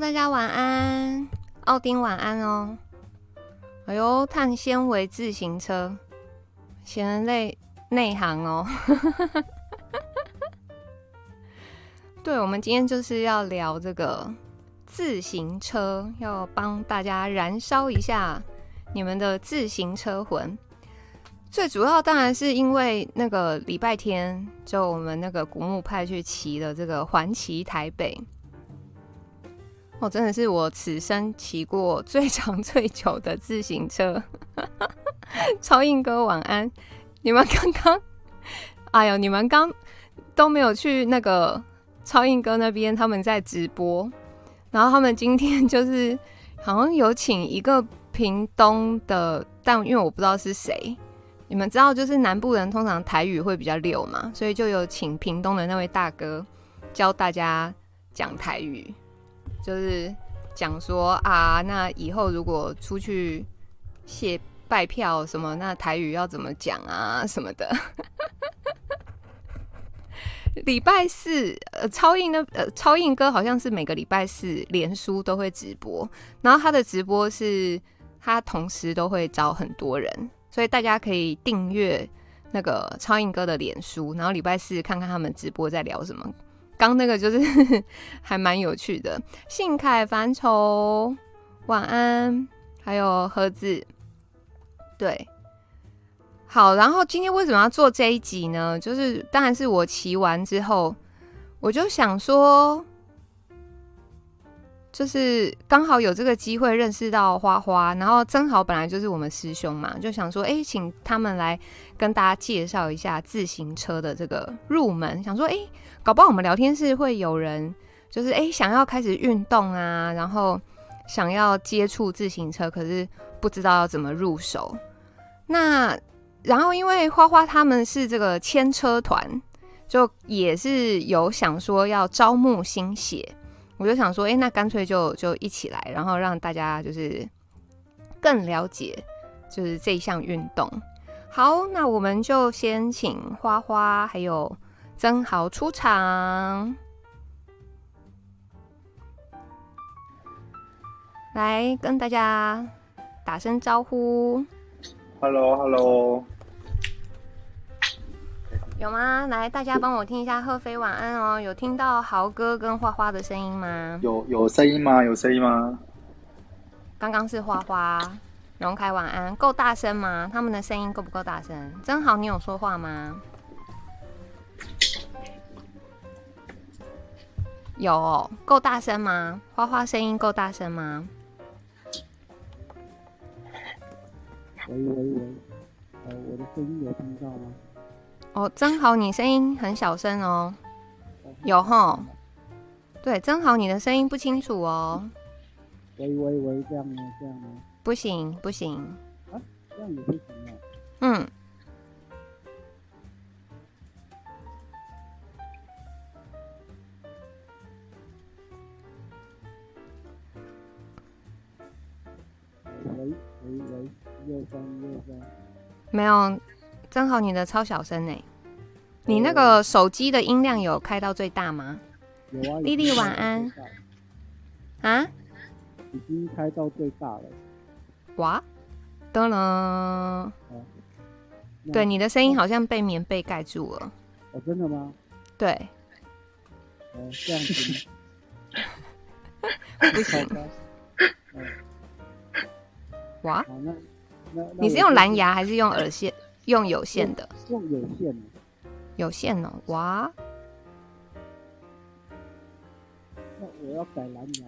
大家晚安，奥丁晚安哦。哎呦，碳纤维自行车，显人类内行哦。对，我们今天就是要聊这个自行车，要帮大家燃烧一下你们的自行车魂。最主要当然是因为那个礼拜天，就我们那个古墓派去骑的这个环骑台北，哦，真的是我此生骑过最 长最久的自行车。超硬哥晚安，你们刚刚，哎呦，你们刚都没有去那个超硬哥那边，他们在直播，然后他们今天 就是好像有请一个屏东的，但因为我不知道是谁。你们知道，就是南部人通常台语会比较溜嘛，所以就有请屏东的那位大哥教大家讲台语，就是讲说啊，那以后如果出去谢拜票什么，那台语要怎么讲啊什么的。礼拜四，呃，超硬的，呃，超硬哥好像是每个礼拜四连书都会直播，然后他的直播是他同时都会找很多人。所以大家可以订阅那个超硬哥的脸书，然后礼拜四看看他们直播在聊什么。刚那个就是 还蛮有趣的。信凯凡愁晚安，还有盒子，对，好。然后今天为什么要做这一集呢？就是当然是我骑完之后，我就想说。就是刚好有这个机会认识到花花，然后曾豪本来就是我们师兄嘛，就想说，哎、请他们来跟大家介绍一下自行车的这个入门。想说，哎、搞不好我们聊天室会有人，就是哎、想要开始运动啊，然后想要接触自行车，可是不知道要怎么入手。那然后因为花花他们是这个牵车团，就也是有想说要招募新血。我就想说，哎、那干脆就就一起来，然后让大家就是更了解，就是这一项运动。好，那我们就先请花花还有曾豪出场，来跟大家打声招呼。Hello，Hello。有吗？来，大家帮我听一下贺飞晚安哦。有听到豪哥跟花花的声音吗？有有声音吗？有声音吗？刚刚是花花，荣凯晚安，够大声吗？他们的声音够不够大声？真豪，你有说话吗？有哦，够大声吗？花花声音够大声吗？喂喂喂，呃，我的声音有听到吗？哦，真好，你声音很小声哦。有吼，对，真好，你的声音不清楚哦。喂喂喂，这样吗？这样吗？不行不行。啊，这样也不行啊。嗯。喂喂喂，一二三一二三。没有。正好，你的超小声呢。你那个手机的音量有开到最大吗？有啊。丽丽晚安。啊？已经开到最大了。哇！噔了。对，你的声音好像被棉被盖住了。哦，真的吗？对。哦，这样子。不行。哇？那那你是用蓝牙还是用耳线？用有线的，用有线的，有线哦，哇！那我要改蓝牙。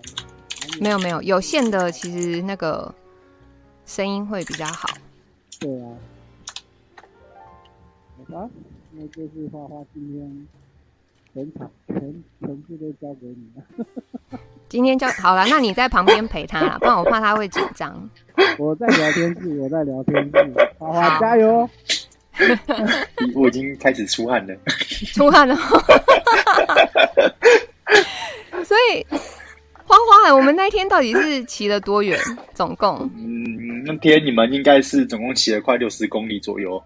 没有没有，有线的其实那个声音会比较好。对啊。好吧，那就是花花今天全场全全部都交给你了。今天交好了，那你在旁边陪他，不然我怕他会紧张。我在聊天室，我在聊天室，花花加油！我已经开始出汗了，出汗了。所以花花，我们那天到底是骑了多远？总共？嗯，那天你们应该是总共骑了快六十公里左右，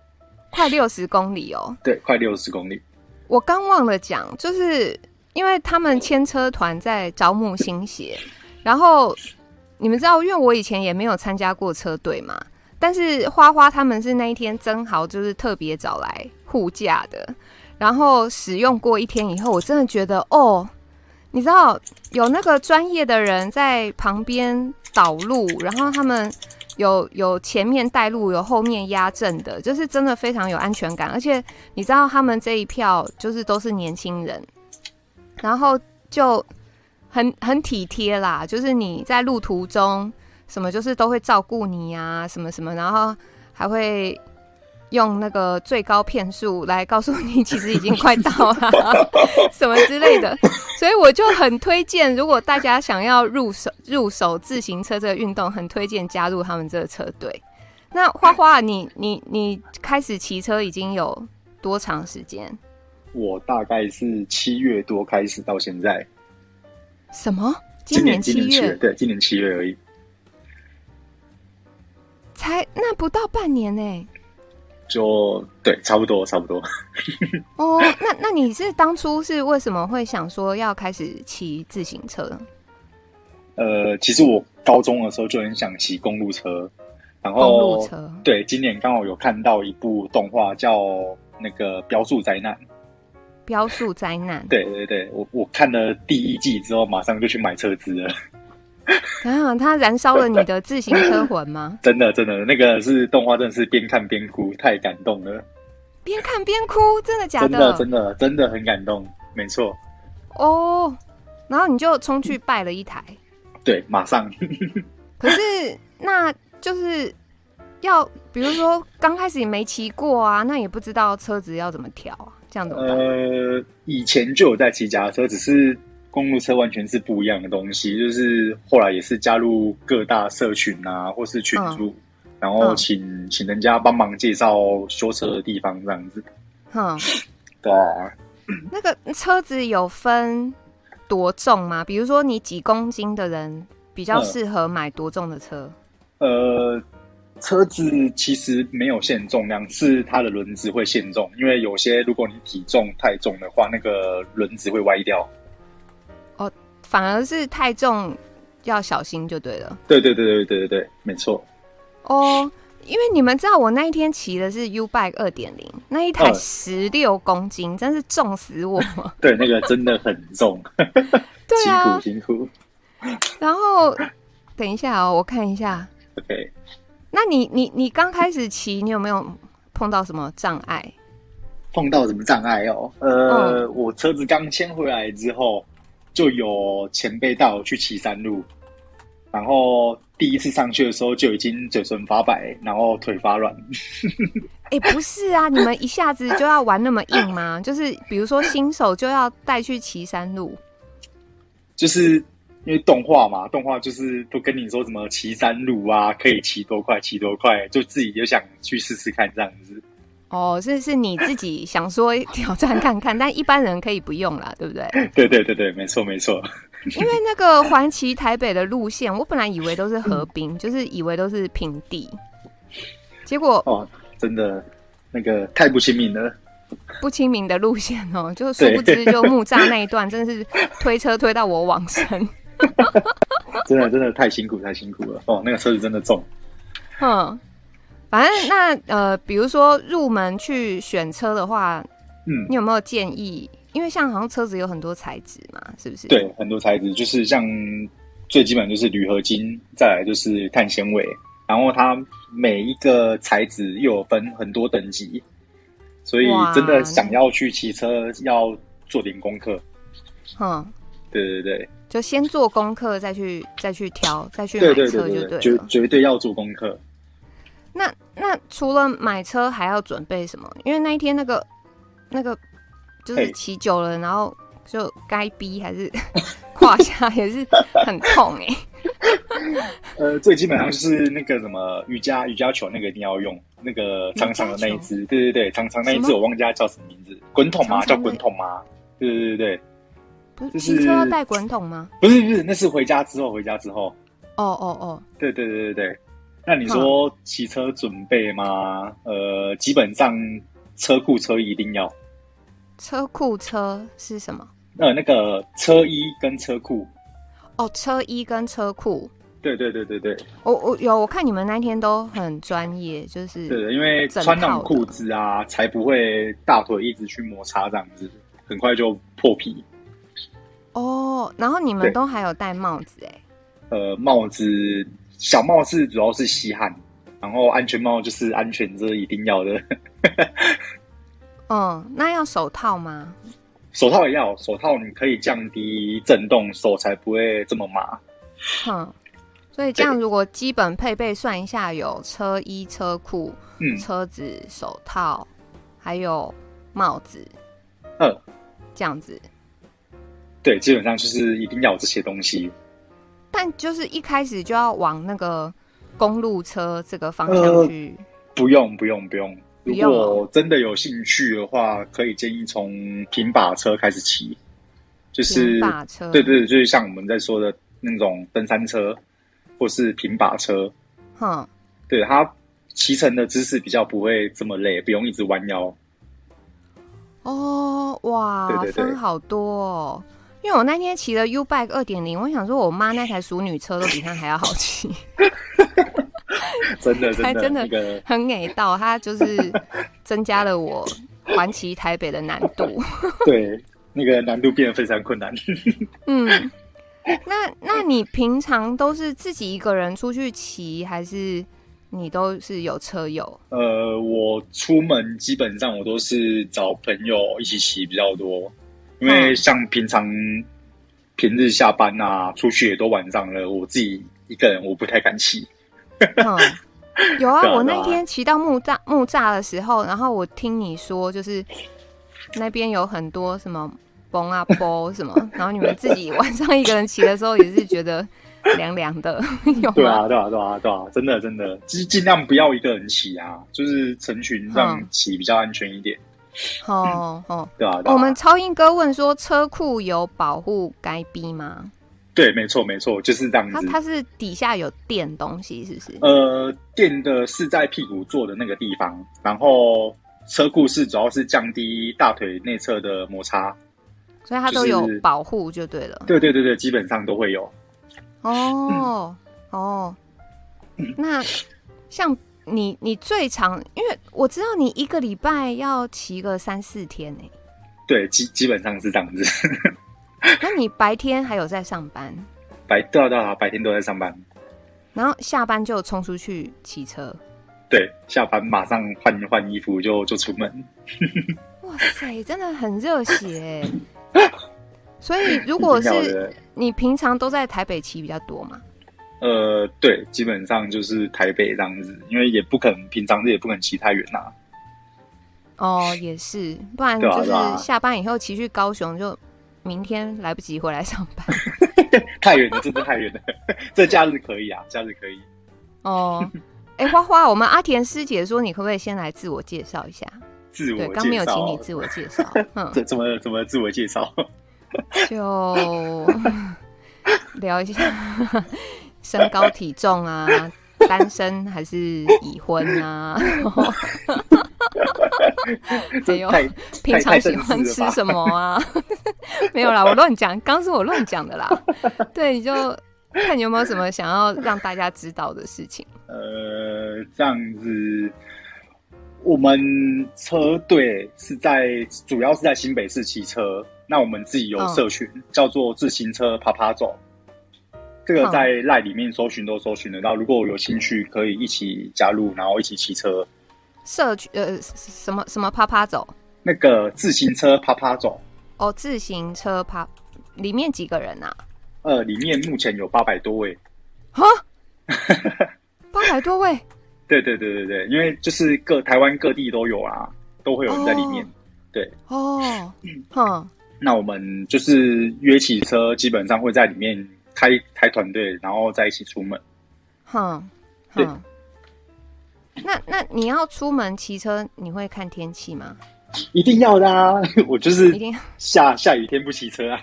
快六十公里哦。对，快六十公里。我刚忘了讲，就是。因为他们牵车团在招募新鞋，然后你们知道，因为我以前也没有参加过车队嘛，但是花花他们是那一天真好，就是特别找来护驾的，然后使用过一天以后，我真的觉得哦，你知道有那个专业的人在旁边导路，然后他们。有有前面带路，有后面压阵的，就是真的非常有安全感。而且你知道他们这一票就是都是年轻人，然后就很很体贴啦。就是你在路途中什么，就是都会照顾你啊，什么什么，然后还会。用那个最高骗数来告诉你，其实已经快到了，什么之类的，所以我就很推荐，如果大家想要入手入手自行车这个运动，很推荐加入他们这个车队。那花花，你你你开始骑车已经有多长时间？我大概是七月多开始到现在。什么？今年七月？对，今年七月而已。才那不到半年呢、欸。就对，差不多，差不多。哦，那那你是当初是为什么会想说要开始骑自行车？呃，其实我高中的时候就很想骑公路车，然后公路车对，今年刚好有看到一部动画叫那个《标速灾难》。标速灾难，对对对，我我看了第一季之后，马上就去买车子了。啊！它燃烧了你的自行车魂吗？真的，真的，那个是动画，真的是边看边哭，太感动了。边看边哭，真的假的？真的，真的，真的很感动，没错。哦，然后你就冲去拜了一台。对，马上。可是，那就是要，比如说刚开始也没骑过啊，那也不知道车子要怎么调啊，这样怎么办？呃，以前就有在骑脚踏车，只是。公路车完全是不一样的东西，就是后来也是加入各大社群啊，或是群组，嗯、然后请、嗯、请人家帮忙介绍修车的地方这样子。嗯，对啊。那个车子有分多重吗？比如说你几公斤的人比较适合买多重的车？嗯、呃，车子其实没有限重量，是它的轮子会限重，因为有些如果你体重太重的话，那个轮子会歪掉。反而是太重，要小心就对了。对对对对对对对，没错。哦，因为你们知道，我那一天骑的是 U Bike 二点零，那一台十六公斤，呃、真是重死我。对，那个真的很重。对啊，辛苦辛苦。然后等一下哦，我看一下。OK。那你你你刚开始骑，你有没有碰到什么障碍？碰到什么障碍哦？呃，嗯、我车子刚牵回来之后。就有前辈带我去骑山路，然后第一次上去的时候就已经嘴唇发白，然后腿发软。哎、欸，不是啊，你们一下子就要玩那么硬吗？就是比如说新手就要带去骑山路，就是因为动画嘛，动画就是都跟你说什么骑山路啊，可以骑多快骑多快，就自己就想去试试看这样子。哦，是是你自己想说 挑战看看，但一般人可以不用啦，对不对？对对对对，没错没错。因为那个环骑台北的路线，我本来以为都是河滨，就是以为都是平地，结果哦，真的那个太不亲民了，不亲民的路线哦，就殊不知就木栅那一段真的是推车推到我往生，真的真的太辛苦太辛苦了哦，那个车子真的重，嗯。反正那呃，比如说入门去选车的话，嗯，你有没有建议？因为像好像车子有很多材质嘛，是不是？对，很多材质，就是像最基本就是铝合金，再来就是碳纤维，然后它每一个材质又有分很多等级，所以真的想要去骑车要做点功课。嗯，对对对，就先做功课，再去再去挑，再去买车就对了，绝绝对要做功课。那那除了买车还要准备什么？因为那一天那个那个就是骑久了，然后就该逼还是 胯下也是很痛哎、欸。呃，最基本上就是那个什么瑜伽瑜伽球，那个一定要用那个长长的那一只。对对对，长长那一只我忘记它叫什么名字，滚筒吗？叫滚筒吗？对对对对，不是骑车要带滚筒吗？不是不是，那是回家之后回家之后。哦哦哦，对对对对对。那你说骑车准备吗？嗯、呃，基本上车库车一定要。车库车是什么？呃，那个车衣跟车库。哦，车衣跟车库。对对对对对。我我有我看你们那天都很专业，就是对的，因为穿那种裤子啊，才不会大腿一直去摩擦这样子，很快就破皮。哦，然后你们都还有戴帽子哎？呃，帽子小帽是主要是吸汗，然后安全帽就是安全，这是一定要的。哦，那要手套吗？手套也要，手套你可以降低震动，手才不会这么麻。哼，所以这样如果基本配备算一下，有车衣、车裤、嗯，车子、手套，还有帽子，嗯，这样子。对，基本上就是一定要有这些东西。但就是一开始就要往那个公路车这个方向去？呃、不用，不用，不用。如果真的有兴趣的话，可以建议从平把车开始骑。就是平把车，对对，就是像我们在说的那种登山车，或是平把车。哼，对，它骑乘的姿势比较不会这么累，不用一直弯腰。哦，哇，对对对，分好多哦。因为我那天骑了 U Bike 二点零，我想说我妈那台淑女车都比它还要好骑，真的，真的，还真的很给到，它就是增加了我环骑台北的难度。对，那个难度变得非常困难。嗯，那那你平常都是自己一个人出去骑，还是你都是有车友？呃，我出门基本上我都是找朋友一起骑比较多。因为像平常平日下班啊，出去也都晚上了，我自己一个人我不太敢骑。嗯，有啊，我那天骑到木栅木栅的时候，然后我听你说，就是那边有很多什么崩啊波什么，然后你们自己晚上一个人骑的时候，也是觉得凉凉的。有对啊，对啊，对啊，对啊，真的真的，就是尽量不要一个人骑啊，就是成群这样骑比较安全一点。哦哦，对啊，我们超英哥问说，车库有保护该逼吗？对，没错没错，就是这样子。它它是底下有垫东西，是不是？呃，垫的是在屁股坐的那个地方，然后车库是主要是降低大腿内侧的摩擦，所以它都有保护就对了。对对对对，基本上都会有。哦哦，那像。你你最长，因为我知道你一个礼拜要骑个三四天呢。对，基基本上是这样子。那你白天还有在上班？白对啊对啊，白天都在上班。然后下班就冲出去骑车。对，下班马上换换衣服就就出门。哇塞，真的很热血。所以如果是你平常都在台北骑比较多嘛？呃，对，基本上就是台北这样子，因为也不可能平常日也不可能骑太远呐、啊。哦，也是，不然就是下班以后骑去高雄，就明天来不及回来上班。太远了，真的太远了。这假日可以啊，假日可以。哦，哎、欸，花花，我们阿田师姐说，你可不可以先来自我介绍一下？自我介绍，刚没有请你自我介绍。嗯，怎怎么怎么自我介绍？就聊一下。身高体重啊，单身还是已婚啊？还有平常喜欢吃什么啊？没有啦，我乱讲，刚是我乱讲的啦。对，你就看你有没有什么想要让大家知道的事情。呃，这样子，我们车队是在主要是在新北市骑车，那我们自己有社群，哦、叫做自行车趴趴走。这个在赖里面搜寻都搜寻得到。如果我有兴趣，可以一起加入，然后一起骑车。社区呃，什么什么趴趴走？那个自行车趴趴走。哦，自行车趴，里面几个人啊？呃，里面目前有八百多位。哈，八百多位？对对对对对，因为就是各台湾各地都有啊，都会有人在里面。哦、对哦，哼，那我们就是约骑车，基本上会在里面。开开团队，然后再一起出门。哼，对。那那你要出门骑车，你会看天气吗？一定要的啊！我就是一定下下雨天不骑车啊。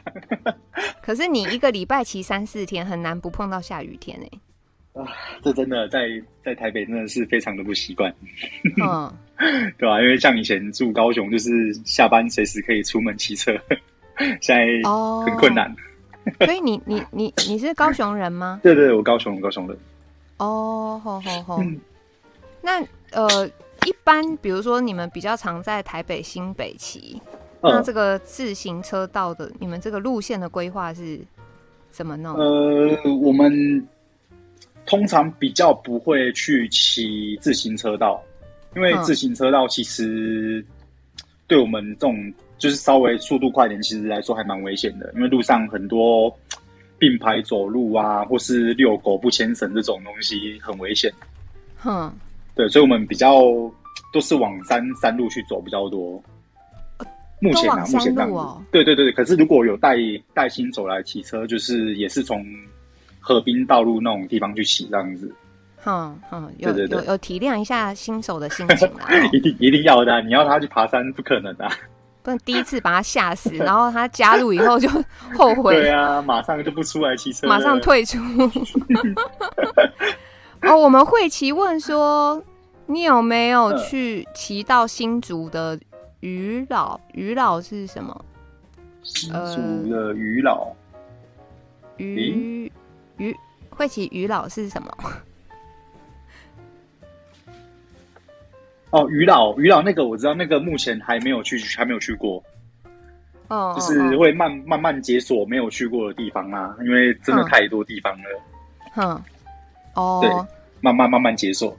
可是你一个礼拜骑三四天，很难不碰到下雨天哎。啊，这真的在在台北真的是非常的不习惯。嗯，对吧？因为像以前住高雄，就是下班随时可以出门骑车。现在很困难。Oh, 所以你你你你是高雄人吗？对对，我高雄，我高雄人。哦，好好好。那呃，一般比如说你们比较常在台北新北骑，嗯、那这个自行车道的你们这个路线的规划是怎么弄？呃，我们通常比较不会去骑自行车道，因为自行车道其实对我们这种。就是稍微速度快点，其实来说还蛮危险的，因为路上很多并排走路啊，或是遛狗不牵绳这种东西很危险。哼，对，所以我们比较都是往山山路去走比较多。目前啊，目前这样子。对对对，可是如果有带带新手来骑车，就是也是从河滨道路那种地方去骑这样子。哼哼，有有有体谅一下新手的心情啊。一定一定要的啊，你要他去爬山不可能的啊。不能第一次把他吓死，然后他加入以后就 后悔。对啊，马上就不出来骑车，马上退出。哦，我们慧琪问说，你有没有去骑到新竹的鱼老？鱼老是什么？新竹的鱼老。鱼鱼慧琪鱼老是什么？哦，鱼老鱼老那个我知道，那个目前还没有去，还没有去过。哦，就是会慢慢慢解锁没有去过的地方啊，因为真的太多地方了。哼，哦，对，慢慢慢慢解锁。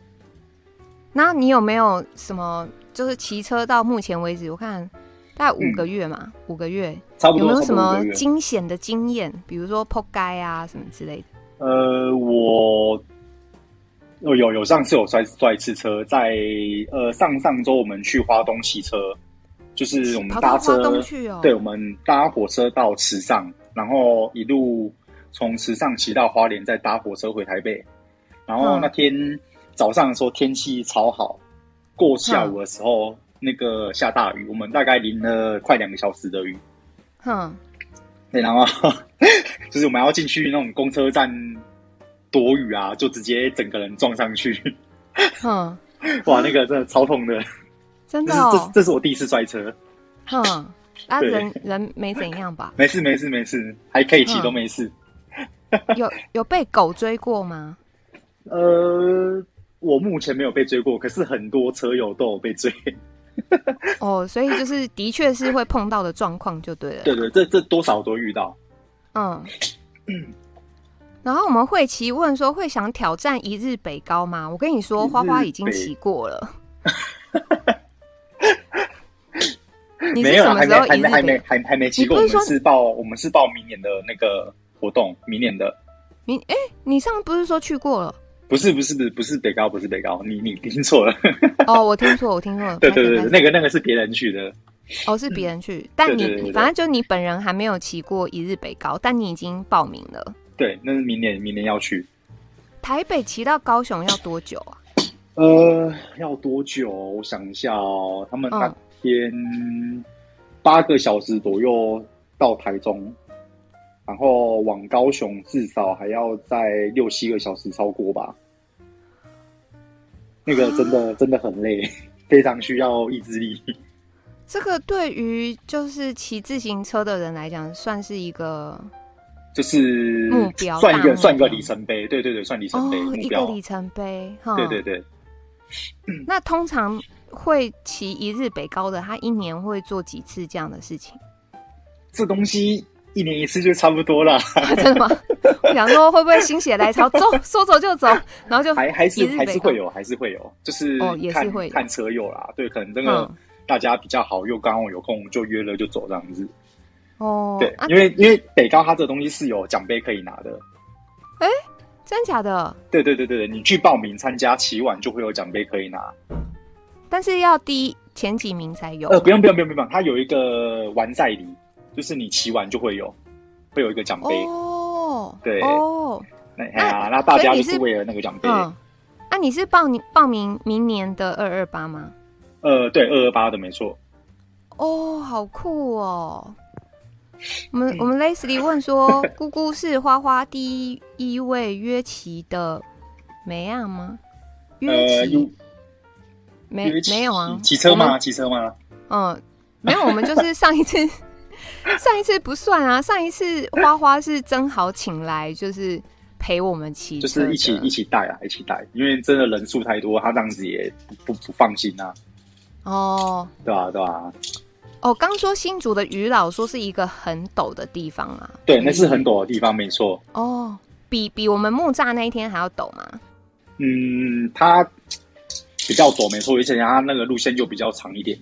那你有没有什么？就是骑车到目前为止，我看大概五个月嘛，嗯、五个月，差不多。有没有什么惊险的经验？比如说扑街啊什么之类的？呃，我。有有有，上次有摔摔一次车，在呃上上周我们去花东骑车，就是我们搭车，哦、对，我们搭火车到池上，然后一路从池上骑到花莲，再搭火车回台北。然后那天早上的时候天气超好，过下午的时候、嗯、那个下大雨，我们大概淋了快两个小时的雨。嗯，对，然后 就是我们要进去那种公车站。躲雨啊，就直接整个人撞上去。哼，哇，那个真的超痛的，真的、哦。这这是我第一次摔车。哼，啊，人人没怎样吧？没事没事没事，还可以骑都没事。有有被狗追过吗？呃，我目前没有被追过，可是很多车友都有被追。哦，所以就是的确是会碰到的状况就对了。对对，这这多少都遇到。嗯。然后我们慧琪问说：“会想挑战一日北高吗？”我跟你说，花花已经骑过了。没有，还没，还没，还没，还还没骑过。我们是报，我们是报明年的那个活动，明年的。明哎，你上次不是说去过了？不是，不是，不是，不是北高，不是北高，你你听错了。哦，我听错，我听错了。对对对，那个那个是别人去的。哦，是别人去，但你你反正就你本人还没有骑过一日北高，但你已经报名了。对，那是明年，明年要去。台北骑到高雄要多久啊？呃，要多久？我想一下哦。他们那天八个小时左右到台中，嗯、然后往高雄至少还要在六七个小时超过吧。那个真的、啊、真的很累，非常需要意志力。这个对于就是骑自行车的人来讲，算是一个。就是目标，算一个算一个里程碑，对对对，算里程碑，哦，一个里程碑，对对对。那通常会骑一日北高的，他一年会做几次这样的事情？这东西一年一次就差不多了。啊，真的吗？我想说会不会心血来潮，走，说走就走，然后就还还是还是会有，还是会有，就是哦，也是会看车友啦。对，可能真的大家比较好，又刚好有空就约了就走这样子。哦，对，因为因为北高它这个东西是有奖杯可以拿的，哎，真假的？对对对对，你去报名参加，起晚就会有奖杯可以拿，但是要第一前几名才有。呃，不用不用不用不用，它有一个完赛礼，就是你起晚就会有，会有一个奖杯。哦，对哦，哎呀，那大家就是为了那个奖杯。啊，你是报你报名明年的二二八吗？呃，对，二二八的没错。哦，好酷哦。我们我们 Leslie 问说：“ 姑姑是花花第一位约齐的梅亚吗？约骑没没有啊？骑车吗？骑车吗？嗯，没有。我们就是上一次 上一次不算啊，上一次花花是真好请来，就是陪我们骑，就是一起一起带啊，一起带，因为真的人数太多，他这样子也不不，不放心啊。哦，对啊，对啊。哦，刚说新竹的鱼老说是一个很陡的地方啊，对，那是很陡的地方，没错。哦，比比我们木栅那一天还要陡吗？嗯，它比较陡，没错，而且它那个路线就比较长一点。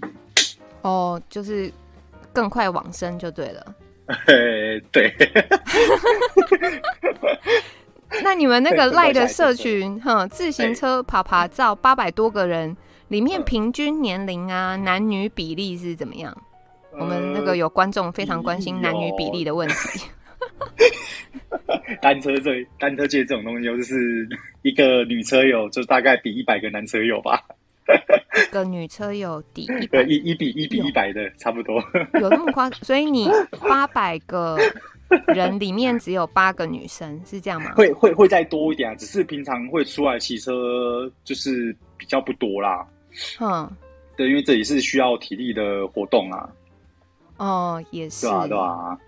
哦，就是更快往生就对了。嘿 对。那你们那个赖的社群，哼，自行车爬爬照八百多个人，里面平均年龄啊，男女比例是怎么样？我们那个有观众非常关心男女比例的问题。单车这单车界这种东西，就是一个女车友就大概比一百个男车友吧。一个女车友抵一对一一比一比一百的差不多。有那么夸？所以你八百个人里面只有八个女生，是这样吗？会会会再多一点啊，只是平常会出来骑车，就是比较不多啦。嗯，对，因为这里是需要体力的活动啊。哦，也是。对啊，对啊。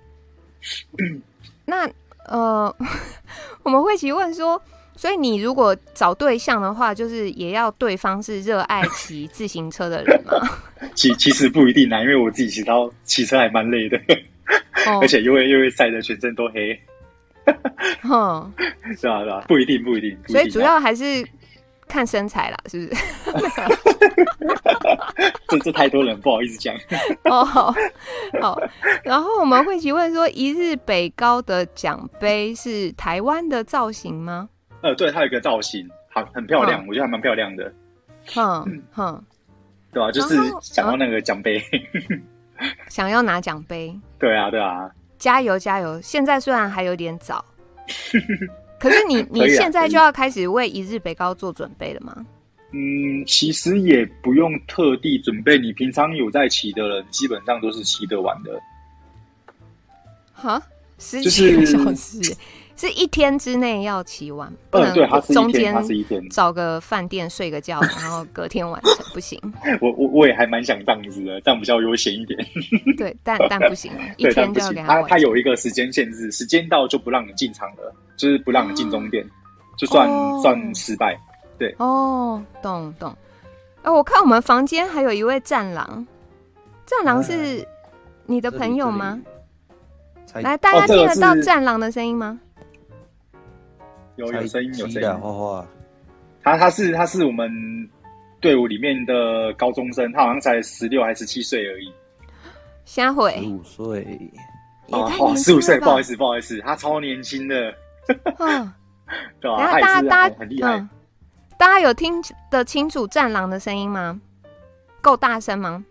那呃，我们会提问说，所以你如果找对象的话，就是也要对方是热爱骑自行车的人吗？其其实不一定啊，因为我自己骑到骑车还蛮累的，哦、而且又会又会晒得全身都黑。哼，是啊是啊，不一定不一定。所以主要还是。看身材啦，是不是？这这太多人，不好意思讲。哦，好，好。然后我们会提问说，一日北高的奖杯是台湾的造型吗？呃，对，它有一个造型，好，很漂亮，我觉得还蛮漂亮的。哼哼，对啊，就是想要那个奖杯，想要拿奖杯。对啊，对啊，加油加油！现在虽然还有点早。可是你 你现在就要开始为一日北高做准备了吗？嗯，其实也不用特地准备，你平常有在骑的人，基本上都是骑得完的。哈，十几个小时。就是是一天之内要骑完，不能中间找个饭店睡个觉，然后隔天完成不行。我我我也还蛮想这样子的，这样比较悠闲一点。对，但但不行，一天就要给他。他他有一个时间限制，时间到就不让你进场了，就是不让你进终点，就算算失败。对，哦，懂懂。哎，我看我们房间还有一位战狼，战狼是你的朋友吗？来，大家听得到战狼的声音吗？有有声音有声音，花花，他他是他是我们队伍里面的高中生，他好像才十六还是十七岁而已。瞎毁十五岁哦，十五岁，不好意思不好意思，他超年轻的。嗯，对啊，大家大家很厉害。大家有听得清楚战狼的声音吗？够大声吗？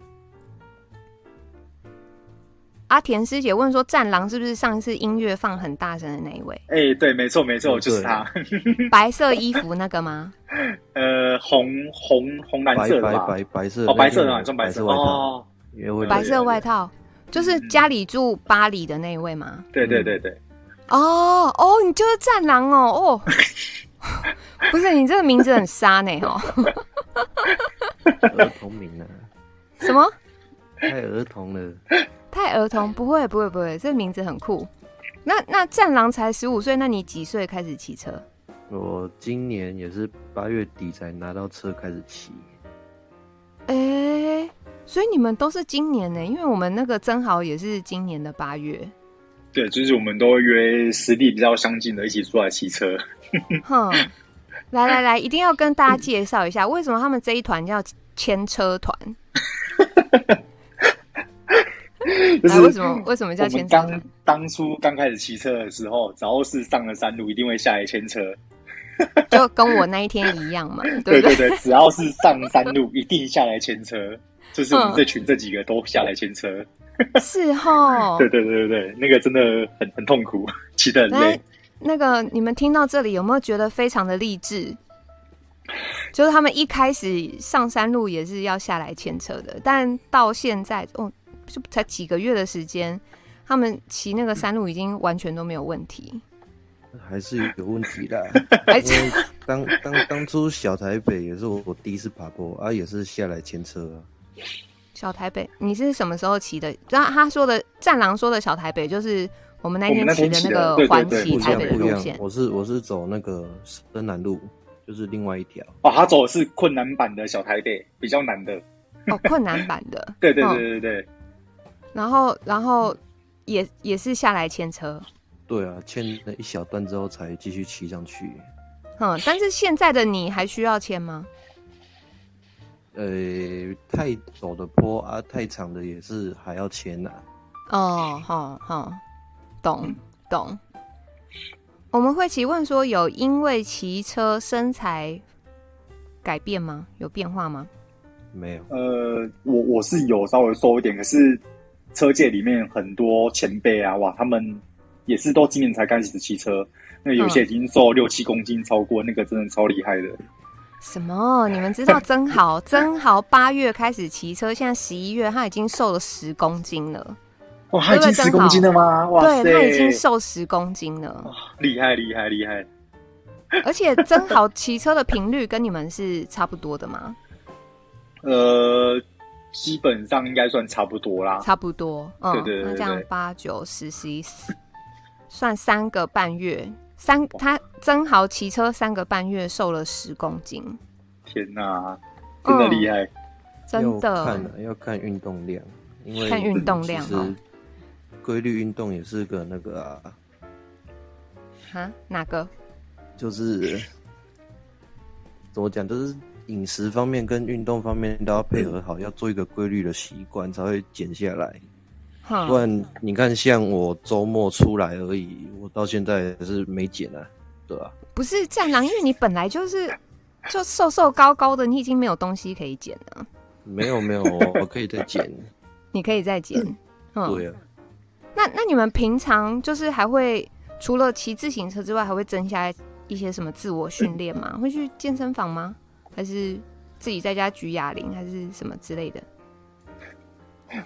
阿田师姐问说：“战狼是不是上一次音乐放很大声的那一位？”哎、欸，对，没错，没错，就是他。白色衣服那个吗？呃，红红红蓝色的吧？白白白色哦，白色的，穿白色哦。白色外套，就是家里住巴黎的那一位吗？对对对对。哦哦，你就是战狼哦哦。不是，你这个名字很沙呢哦。儿童名啊？什么？太儿童了。太儿童不会不会不会，这名字很酷。那那战狼才十五岁，那你几岁开始骑车？我今年也是八月底才拿到车开始骑。哎、欸，所以你们都是今年呢？因为我们那个曾豪也是今年的八月。对，就是我们都约实力比较相近的，一起出来骑车。哼，来来来，一定要跟大家介绍一下，为什么他们这一团叫牵车团。就是为什么为什么叫牵车？当当初刚开始骑车的时候，只要是上了山路，一定会下来牵车，就跟我那一天一样嘛。对对对，只要是上山路，一定下来牵车。就是我们这群这几个都下来牵车。是 齁。对对对对对，那个真的很很痛苦，骑得很累。那个你们听到这里有没有觉得非常的励志？就是他们一开始上山路也是要下来牵车的，但到现在哦。就才几个月的时间，他们骑那个山路已经完全都没有问题，还是有问题的。因为当当当初小台北也是我我第一次爬过啊，也是下来牵车啊。小台北，你是什么时候骑的？然后他说的战狼说的小台北，就是我们那天骑的那个环骑台北的路线。我是我是走那个深南路，就是另外一条。哦，他走的是困难版的小台北，比较难的。哦，困难版的。对对对对对。嗯、然后然后也也是下来牵车。对啊，牵了一小段之后才继续骑上去。嗯，但是现在的你还需要牵吗？呃，太陡的坡啊，太长的也是还要牵呐、啊。哦，好好，懂懂。我们会提问说，有因为骑车身材改变吗？有变化吗？没有。呃，我我是有稍微瘦一点，可是车界里面很多前辈啊，哇，他们也是都今年才开始骑车，那有些已经瘦六七公斤，超过那个真的超厉害的。什么？你们知道曾豪？曾豪八月开始骑车，现在十一月他已经瘦了十公斤了。哇，他已经十公斤了吗？哇塞，对，他已经瘦十公斤了。厉害厉害厉害！而且曾豪骑车的频率跟你们是差不多的吗？呃，基本上应该算差不多啦。差不多，嗯，对对对，那这样八九十十一十，算三个半月。三，他曾豪骑车三个半月瘦了十公斤，天哪，真的厉害，嗯、真的。要看要看运动量，因为看运动量哦，规律运动也是个那个啊，哈，哪个？就是怎么讲，就是饮食方面跟运动方面都要配合好，嗯、要做一个规律的习惯，才会减下来。不然你看，像我周末出来而已，我到现在还是没减啊，对吧？不是战狼，因为你本来就是就瘦瘦高高的，你已经没有东西可以减了。没有没有，我可以再减。你可以再减，嗯，对啊。那那你们平常就是还会除了骑自行车之外，还会增加一些什么自我训练吗？会去健身房吗？还是自己在家举哑铃，还是什么之类的？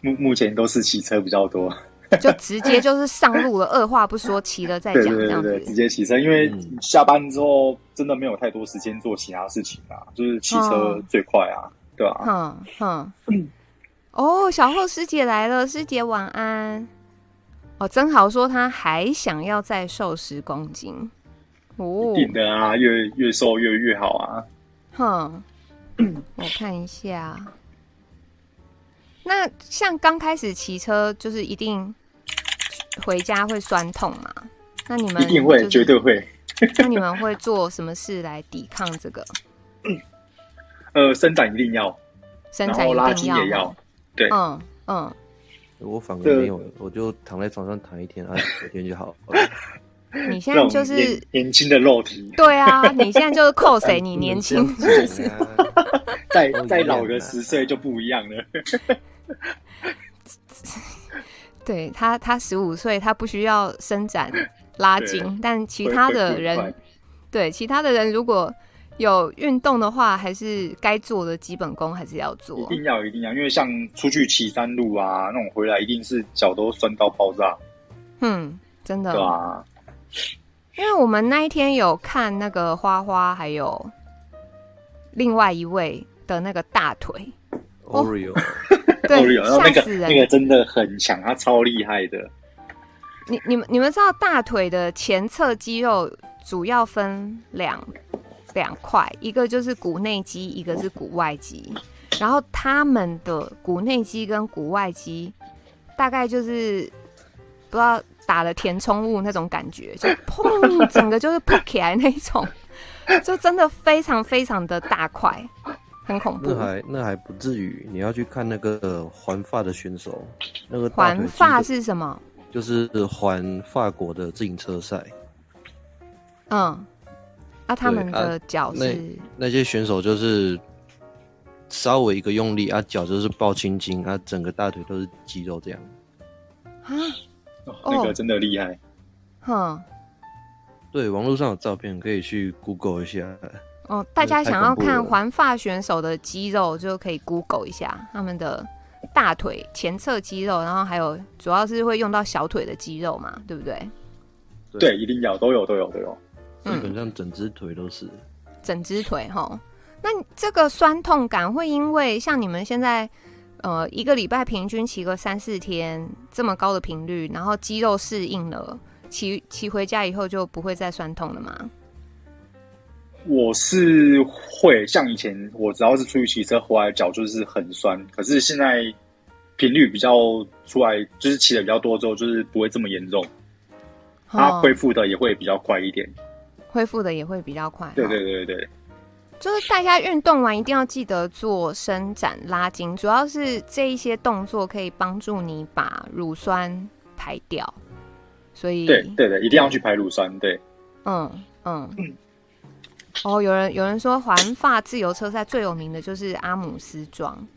目目前都是骑车比较多，就直接就是上路了，二话不说骑了再讲，这样子。直接骑车，因为下班之后真的没有太多时间做其他事情啊，就是骑车最快啊，对吧？嗯嗯嗯。哦，小后师姐来了，师姐晚安。哦，曾豪说他还想要再瘦十公斤，哦，一定的啊，越越瘦越越好啊。哼，我看一下。那像刚开始骑车，就是一定回家会酸痛嘛？那你们、就是、一定会，绝对会。那你们会做什么事来抵抗这个？呃，伸展一定要，伸展一定要，拉筋也要。对，嗯嗯。我反而没有，我就躺在床上躺一天，啊，隔天就好。你现在就是年轻的肉体。对啊，你现在就是扣谁？你年轻，再再老个十岁就不一样了。对他，他十五岁，他不需要伸展 拉筋，但其他的人，对其他的人，如果有运动的话，还是该做的基本功还是要做，一定要一定要，因为像出去骑山路啊，那种回来一定是脚都酸到爆炸。嗯，真的。对啊，因为我们那一天有看那个花花，还有另外一位的那个大腿。Oreo，对，吓死人！那个真的很强，他超厉害的。你、你们、你们知道大腿的前侧肌肉主要分两两块，一个就是股内肌，一个是股外肌。然后他们的股内肌跟股外肌大概就是不知道打了填充物那种感觉，就砰，整个就是扑起来那种，就真的非常非常的大块。很恐怖，那还那还不至于。你要去看那个环法的选手，那个环法是什么？就是环法国的自行车赛。嗯，啊，他们的脚是、啊、那，那些选手就是稍微一个用力啊，脚就是抱青筋啊，整个大腿都是肌肉这样。啊，哦，那个真的厉害。哼，对，网络上有照片，可以去 Google 一下。哦，大家想要看环发选手的肌肉，就可以 Google 一下他们的大腿前侧肌肉，然后还有主要是会用到小腿的肌肉嘛，对不对？对，对一定要都有都有都有，基本上整只腿都是。整只腿哈，那这个酸痛感会因为像你们现在呃一个礼拜平均骑个三四天这么高的频率，然后肌肉适应了，骑骑回家以后就不会再酸痛了吗？我是会像以前，我只要是出去骑车回来脚就是很酸，可是现在频率比较出来，就是骑的比较多之后，就是不会这么严重，它恢复的也会比较快一点，恢复的也会比较快。对对对对，就是大家运动完一定要记得做伸展拉筋，主要是这一些动作可以帮助你把乳酸排掉，所以对对对，一定要去排乳酸，对，嗯嗯。嗯哦，有人有人说环法自由车赛最有名的就是阿姆斯壮。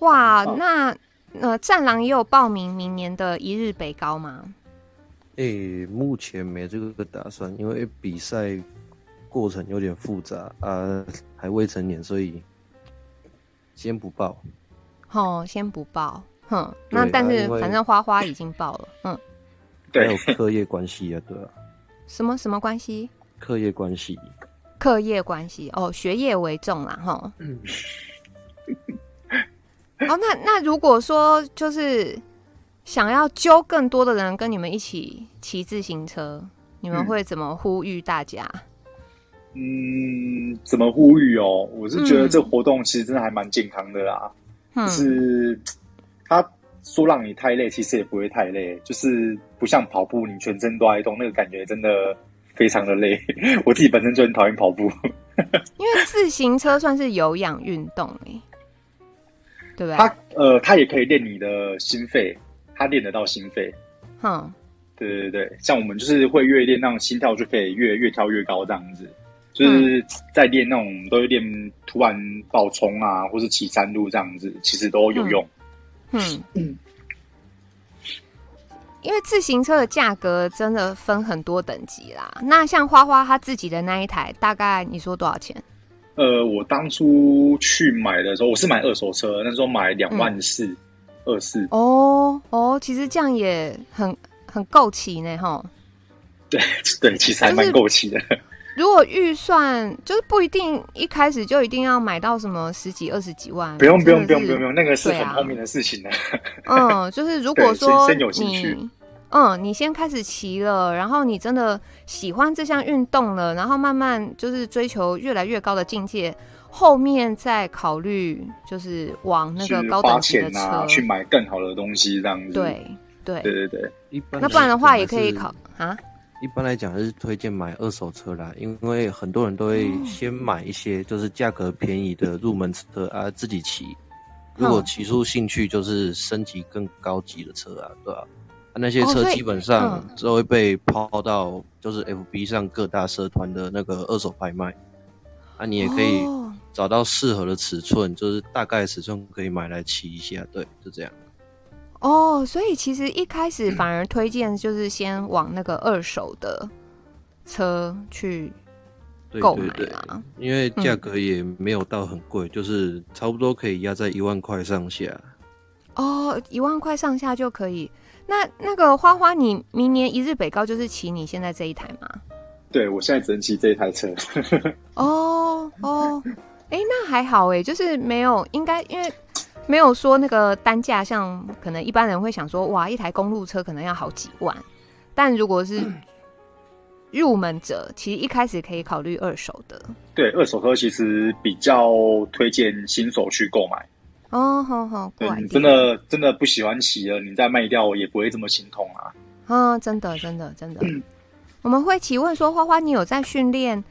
哇，那呃，战狼也有报名明年的一日北高吗？诶、欸，目前没这个打算，因为比赛过程有点复杂啊，还未成年，所以先不报。哦，先不报，哼。那但是反正花花已经报了，嗯。还有课业关系啊，对啊。什么什么关系？课业关系，课业关系哦，学业为重啦，哈。嗯。哦，那那如果说就是想要揪更多的人跟你们一起骑自行车，你们会怎么呼吁大家？嗯，怎么呼吁哦？我是觉得这活动其实真的还蛮健康的啦，嗯、就是 他。说让你太累，其实也不会太累，就是不像跑步，你全身都在动，那个感觉真的非常的累。我自己本身就很讨厌跑步，因为自行车算是有氧运动哎，对不对？它呃，它也可以练你的心肺，它练得到心肺。哼，对对对，像我们就是会越练，那种心跳就可以越越跳越高这样子。就是在练那种都会练突然爆冲啊，或是骑山路这样子，其实都有用。嗯嗯嗯，因为自行车的价格真的分很多等级啦。那像花花他自己的那一台，大概你说多少钱？呃，我当初去买的时候，我是买二手车，那时候买两万四，嗯，二四。哦哦，其实这样也很很够骑呢，哈。对对，其实还蛮够骑的。就是如果预算就是不一定一开始就一定要买到什么十几二十几万，不用不用不用不用不用，那个是很后面的事情呢。嗯，就是如果说你嗯你先开始骑了，然后你真的喜欢这项运动了，然后慢慢就是追求越来越高的境界，后面再考虑就是往那个高等级的车去，啊、去买更好的东西这样子。对对对对对，那不然的话也可以考啊。一般来讲，还是推荐买二手车啦，因为很多人都会先买一些就是价格便宜的入门车啊，自己骑。如果骑出兴趣，就是升级更高级的车啊，对吧？啊，那些车基本上都会被抛到就是 FB 上各大社团的那个二手拍卖。啊，你也可以找到适合的尺寸，就是大概尺寸可以买来骑一下，对，就这样。哦，oh, 所以其实一开始反而推荐就是先往那个二手的车去购买啊，因为价格也没有到很贵，嗯、就是差不多可以压在一万块上下。哦，一万块上下就可以。那那个花花，你明年一日北高就是骑你现在这一台吗？对，我现在只能骑这一台车。哦 哦，哎，那还好哎，就是没有，应该因为。没有说那个单价，像可能一般人会想说，哇，一台公路车可能要好几万。但如果是 入门者，其实一开始可以考虑二手的。对，二手车其实比较推荐新手去购买。哦，好好，对，你真的真的不喜欢骑了，你再卖掉也不会这么心痛啊。啊、哦，真的，真的，真的。嗯、我们会提问说，花花，你有在训练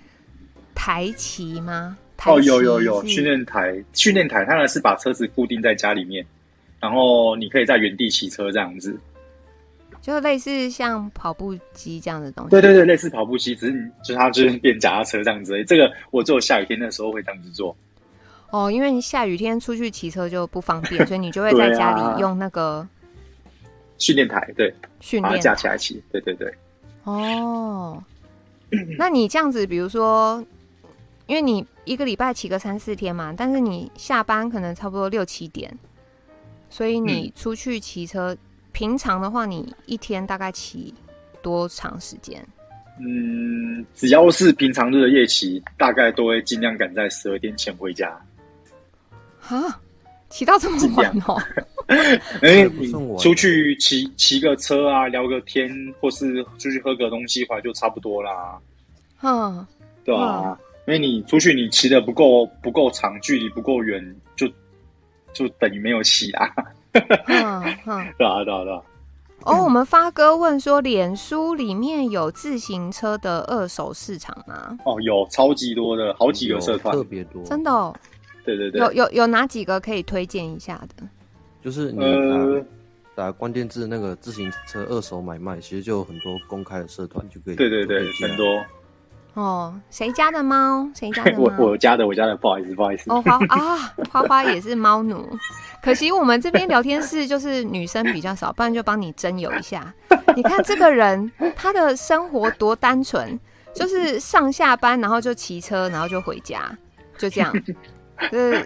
台骑吗？哦，有有有训练台，训练台，它呢是把车子固定在家里面，然后你可以在原地骑车这样子，就类似像跑步机这样的东西。对对对，类似跑步机，只是就它就是变脚踏车这样子。这个我只有下雨天的时候会这样子做。哦，因为你下雨天出去骑车就不方便，所以你就会在家里用那个训练台，对，训练架起来骑。对对对。哦，那你这样子，比如说。因为你一个礼拜骑个三四天嘛，但是你下班可能差不多六七点，所以你出去骑车，嗯、平常的话，你一天大概骑多长时间？嗯，只要是平常日的夜骑，大概都会尽量赶在十二点前回家。啊，骑到这么晚哦？因为你出去骑骑个车啊，聊个天，或是出去喝个东西，回来就差不多啦。嗯，对啊，因为你出去你骑的不够不够长，距离不够远，就就等于没有骑啊。嗯 嗯，对啊对啊对啊。哦，我们发哥问说，脸书里面有自行车的二手市场吗？哦，有超级多的，好几个社团，特别多，真的哦。对对对，有有有哪几个可以推荐一下的？就是你打打关键字那个自行车二手买卖，其实就有很多公开的社团就可以。对对对，很多。哦，谁家的猫？谁家的 猫？我我家的，我家的，不好意思，不好意思。哦，花啊，花花也是猫奴。可惜我们这边聊天室就是女生比较少，不然就帮你征友一下。你看这个人，他的生活多单纯，就是上下班然后就骑车，然后就回家，就这样，就是。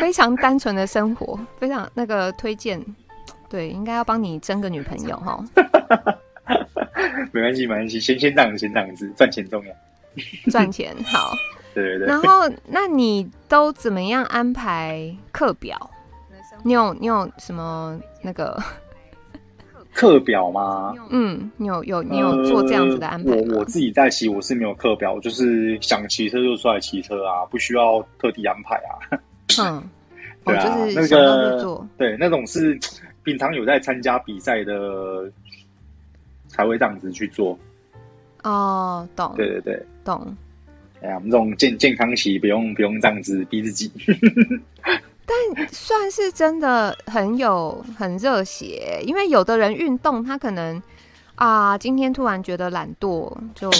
非常单纯的生活，非常那个推荐，对，应该要帮你争个女朋友哈。没关系，没关系，先先这样子，先这样子，赚钱重要。赚钱好，对对对。然后，那你都怎么样安排课表？你有你有什么那个课表吗？嗯，你有有你有做这样子的安排吗？我我自己在骑，我是没有课表，就是想骑车就出来骑车啊，不需要特地安排啊。嗯，对啊，哦、就是那个对那种是平常有在参加比赛的才会这样子去做。哦，懂。对对对，懂。哎呀，我们这种健健康期不用不用这样子逼自己。但算是真的很有很热血，因为有的人运动他可能啊，今天突然觉得懒惰就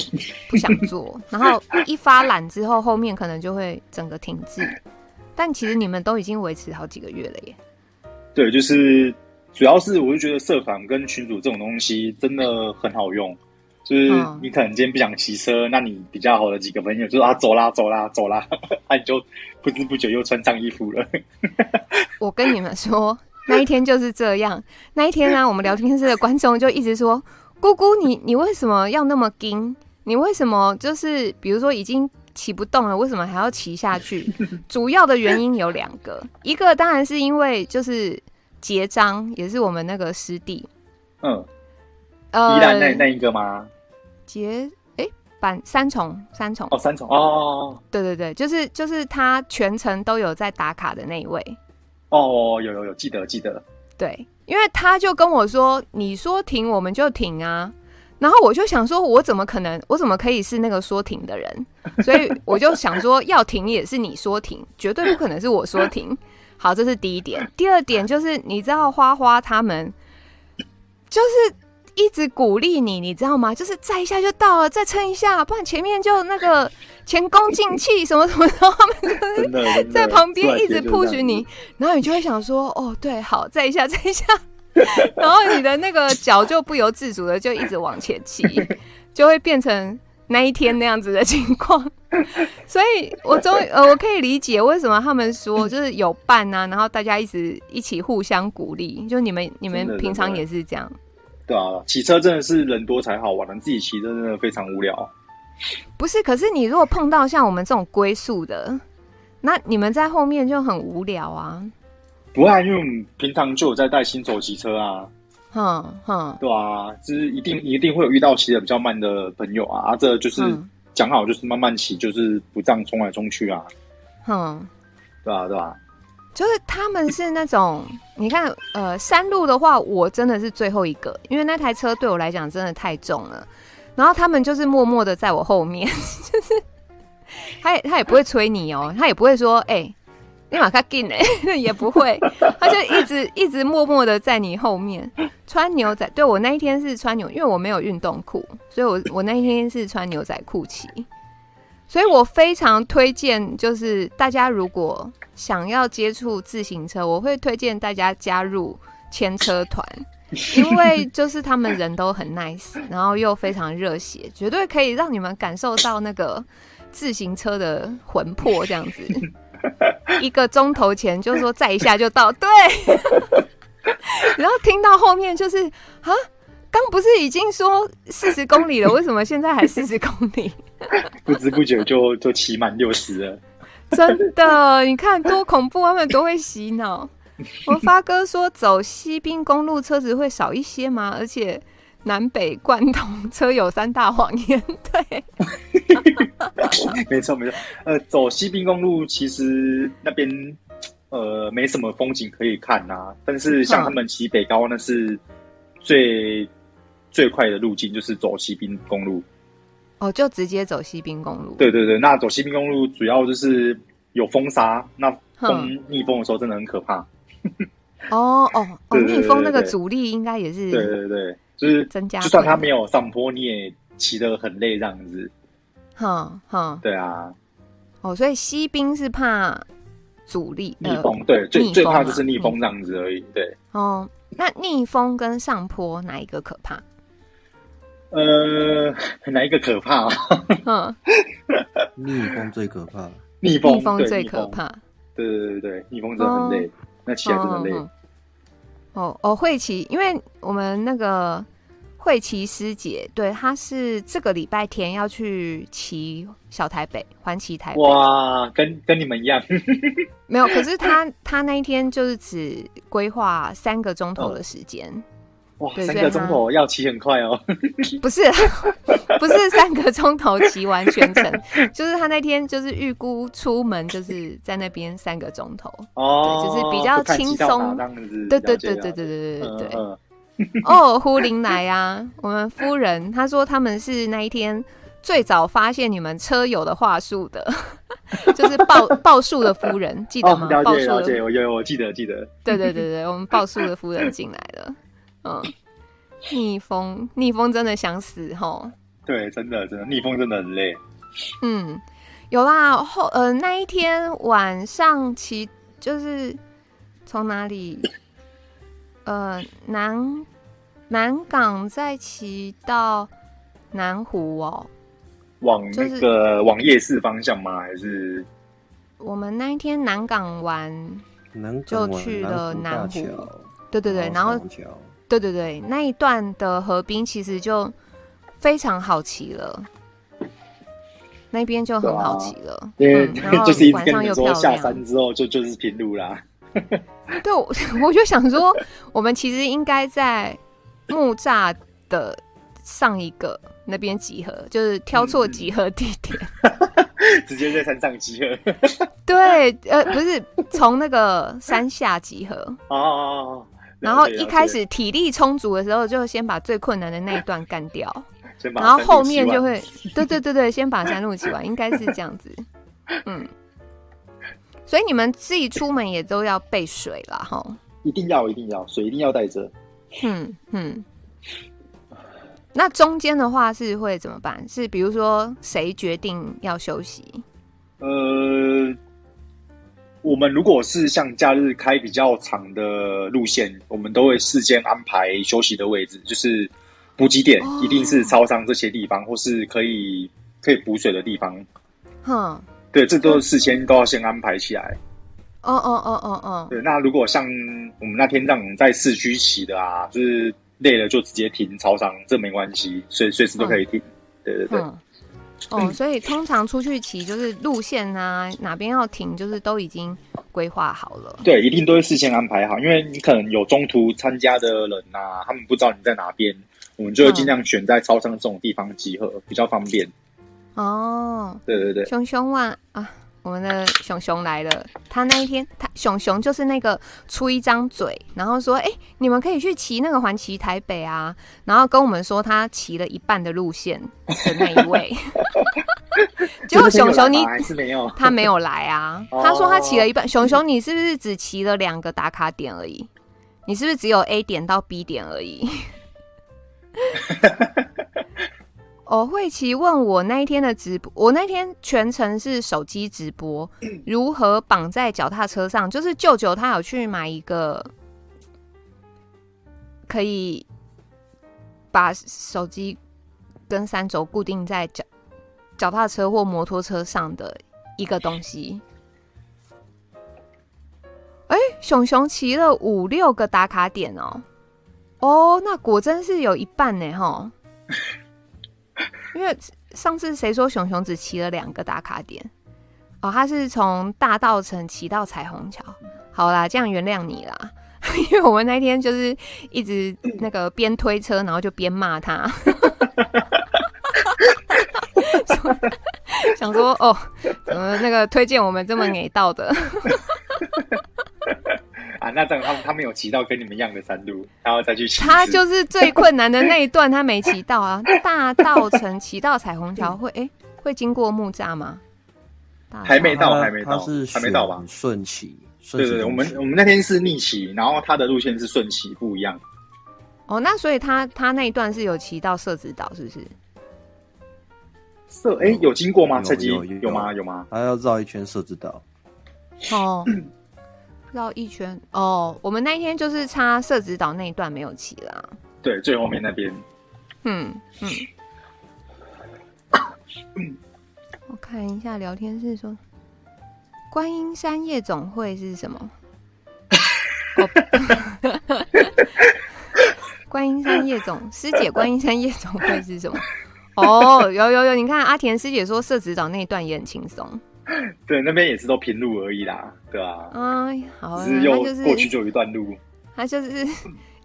不想做，然后一发懒之后，后面可能就会整个停滞。但其实你们都已经维持好几个月了耶。对，就是主要是我就觉得社团跟群组这种东西真的很好用，就是你可能今天不想骑车，那你比较好的几个朋友就说啊，走啦走啦走啦，那你就不知不觉又穿上衣服了。我跟你们说，那一天就是这样。那一天呢、啊，我们聊天室的观众就一直说：“姑姑，你你为什么要那么惊？你为什么就是比如说已经。”骑不动了，为什么还要骑下去？主要的原因有两个，一个当然是因为就是结章，也是我们那个师弟。嗯，呃，宜兰那那一个吗？结哎，板三重三重哦，三重哦，对对对，就是就是他全程都有在打卡的那一位。哦，有有有，记得记得。对，因为他就跟我说：“你说停，我们就停啊。”然后我就想说，我怎么可能？我怎么可以是那个说停的人？所以我就想说，要停也是你说停，绝对不可能是我说停。好，这是第一点。第二点就是，你知道花花他们就是一直鼓励你，你知道吗？就是再一下就到了，再撑一下，不然前面就那个 前功尽弃什么什么的。他们就是在旁边一直 push 你，然后你就会想说，哦，对，好，再一下，再一下。然后你的那个脚就不由自主的就一直往前骑，就会变成那一天那样子的情况。所以我终于呃，我可以理解为什么他们说就是有伴啊，然后大家一直一起互相鼓励。就你们你们平常也是这样？对啊，骑车真的是人多才好玩，自己骑真的非常无聊。不是，可是你如果碰到像我们这种归宿的，那你们在后面就很无聊啊。不会，因为我们平常就有在带新手骑车啊，哼哼，对啊，就是一定一定会有遇到骑的比较慢的朋友啊，啊，这就是讲好就是慢慢骑，就是不这样冲来冲去啊，哼，对啊，对啊，就是他们是那种，你看，呃，山路的话，我真的是最后一个，因为那台车对我来讲真的太重了，然后他们就是默默的在我后面，就是他也他也不会催你哦，他也不会说，哎、欸。立马卡进哎，也不会，他就一直一直默默的在你后面穿牛仔。对，我那一天是穿牛，因为我没有运动裤，所以我我那一天是穿牛仔裤骑。所以我非常推荐，就是大家如果想要接触自行车，我会推荐大家加入牵车团，因为就是他们人都很 nice，然后又非常热血，绝对可以让你们感受到那个自行车的魂魄，这样子。一个钟头前就说再一下就到，对。然后听到后面就是啊，刚不是已经说四十公里了，为什么现在还四十公里？不知不觉就就骑满六十了。真的，你看多恐怖，他们多会洗脑。我发哥说，走西滨公路车子会少一些吗？而且南北贯通，车有三大谎言。对，没错没错。呃，走西滨公路其实那边呃没什么风景可以看呐、啊，但是像他们骑北高那是最最快的路径，就是走西滨公路。哦，就直接走西滨公路。对对对，那走西滨公路主要就是有风沙，那风逆风的时候真的很可怕。哦 哦哦，逆风那个阻力应该也是对对对，就是增加。就算他没有上坡，你也骑得很累这样子。哼哼，对啊。哦，所以西冰是怕阻力逆风，对，最最怕就是逆风这样子而已。对。哦，那逆风跟上坡哪一个可怕？呃，哪一个可怕？嗯，逆风最可怕。逆风，逆风最可怕。对对对对，逆风真的很累。那骑来真的累。哦哦，会骑，因为我们那个慧琪师姐，对，她是这个礼拜天要去骑小台北，环骑台北。哇，跟跟你们一样。没有，可是她她那一天就是只规划三个钟头的时间。哦哇，三个钟头要骑很快哦！不是，不是三个钟头骑完全程，就是他那天就是预估出门就是在那边三个钟头哦，就是比较轻松。对对对对对对对对对。哦，呼林来啊，我们夫人她说他们是那一天最早发现你们车友的话术的，就是报报数的夫人，记得吗？了解了解，我有我记得记得。对对对对，我们报数的夫人进来了。嗯，逆风，逆风真的想死吼。对，真的，真的，逆风真的很累。嗯，有啦，后呃那一天晚上骑就是从哪里呃南南港再骑到南湖哦，往那个、就是、往夜市方向吗？还是我们那一天南港玩，南港就去了南湖。对对对，然后。对对对，那一段的河滨其实就非常好骑了，那边就很好骑了。对，就是晚上又漂亮。下山之后就就是平路啦。对，我就想说，我们其实应该在木栅的上一个那边集合，就是挑错集合地点，直接在山上集合。对，呃，不是从那个山下集合。哦哦哦。然后一开始体力充足的时候，就先把最困难的那一段干掉，然后后面就会，对对对对，先把山路骑完，应该是这样子。嗯，所以你们自己出门也都要备水啦，哈。一定要，一定要，水一定要带着。嗯嗯。那中间的话是会怎么办？是比如说谁决定要休息？呃。我们如果是像假日开比较长的路线，我们都会事先安排休息的位置，就是补给点一定是超商这些地方，或是可以可以补水的地方。哼，对，这都是事先都要先安排起来。哦哦哦哦哦。对，那如果像我们那天让我们在市区骑的啊，就是累了就直接停超商，这没关系，随随时都可以停。对对对。哦，所以通常出去骑就是路线啊，哪边要停，就是都已经规划好了。对，一定都会事先安排好，因为你可能有中途参加的人呐、啊，他们不知道你在哪边，我们就会尽量选在超商这种地方集合，比较方便。哦，对对对，熊熊哇啊！我们的熊熊来了，他那一天，他熊熊就是那个出一张嘴，然后说：“哎、欸，你们可以去骑那个环骑台北啊。”然后跟我们说他骑了一半的路线的那一位。结果熊熊你他没有来啊？他说他骑了一半。熊熊，你是不是只骑了两个打卡点而已？你是不是只有 A 点到 B 点而已？哦，慧琪问我那一天的直播，我那天全程是手机直播，如何绑在脚踏车上？就是舅舅他有去买一个可以把手机跟三轴固定在脚脚踏车或摩托车上的一个东西。哎、欸，熊熊骑了五六个打卡点哦，哦，那果真是有一半呢，哈。因为上次谁说熊熊只骑了两个打卡点哦，他是从大道城骑到彩虹桥。好啦，这样原谅你啦，因为我们那天就是一直那个边推车，然后就边骂他。想说哦，怎么那个推荐我们这么给到的？啊，那这样他们他们有骑到跟你们一样的山路，然后再去骑。他就是最困难的那一段，他没骑到啊。大道城骑到彩虹桥会哎、欸、会经过木栅吗？还没到，还没到，是还没到吧？顺骑，对对对，我们我们那天是逆骑，然后他的路线是顺骑，不一样。哦，那所以他他那一段是有骑到社子岛，是不是？社哎、欸，有经过吗？车机有，有，有，有吗？有吗？他要绕一圈社子岛。哦，绕一圈哦。我们那一天就是差社子岛那一段没有骑啦。对，最后面那边。嗯嗯。我看一下聊天室说，观音山夜总会是什么？观音山夜总师姐，观音山夜总会是什么？哦，有有有，你看阿田师姐说社子岛那一段也很轻松，对，那边也是都平路而已啦，对吧？啊，好，只是又过去就有一段路，他就是，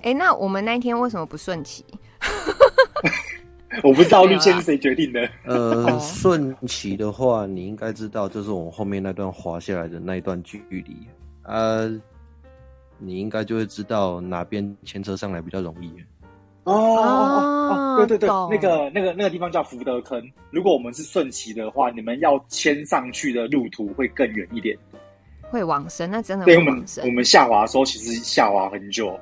哎、欸，那我们那一天为什么不顺骑？我不知道路线是谁决定的。呃，顺骑的话，你应该知道，就是我们后面那段滑下来的那一段距离，呃，你应该就会知道哪边牵车上来比较容易。哦哦哦，对对对，那个那个那个地方叫福德坑。如果我们是顺骑的话，你们要牵上去的路途会更远一点，会往深，那真的会往深。对，我们我们下滑的时候其实下滑很久。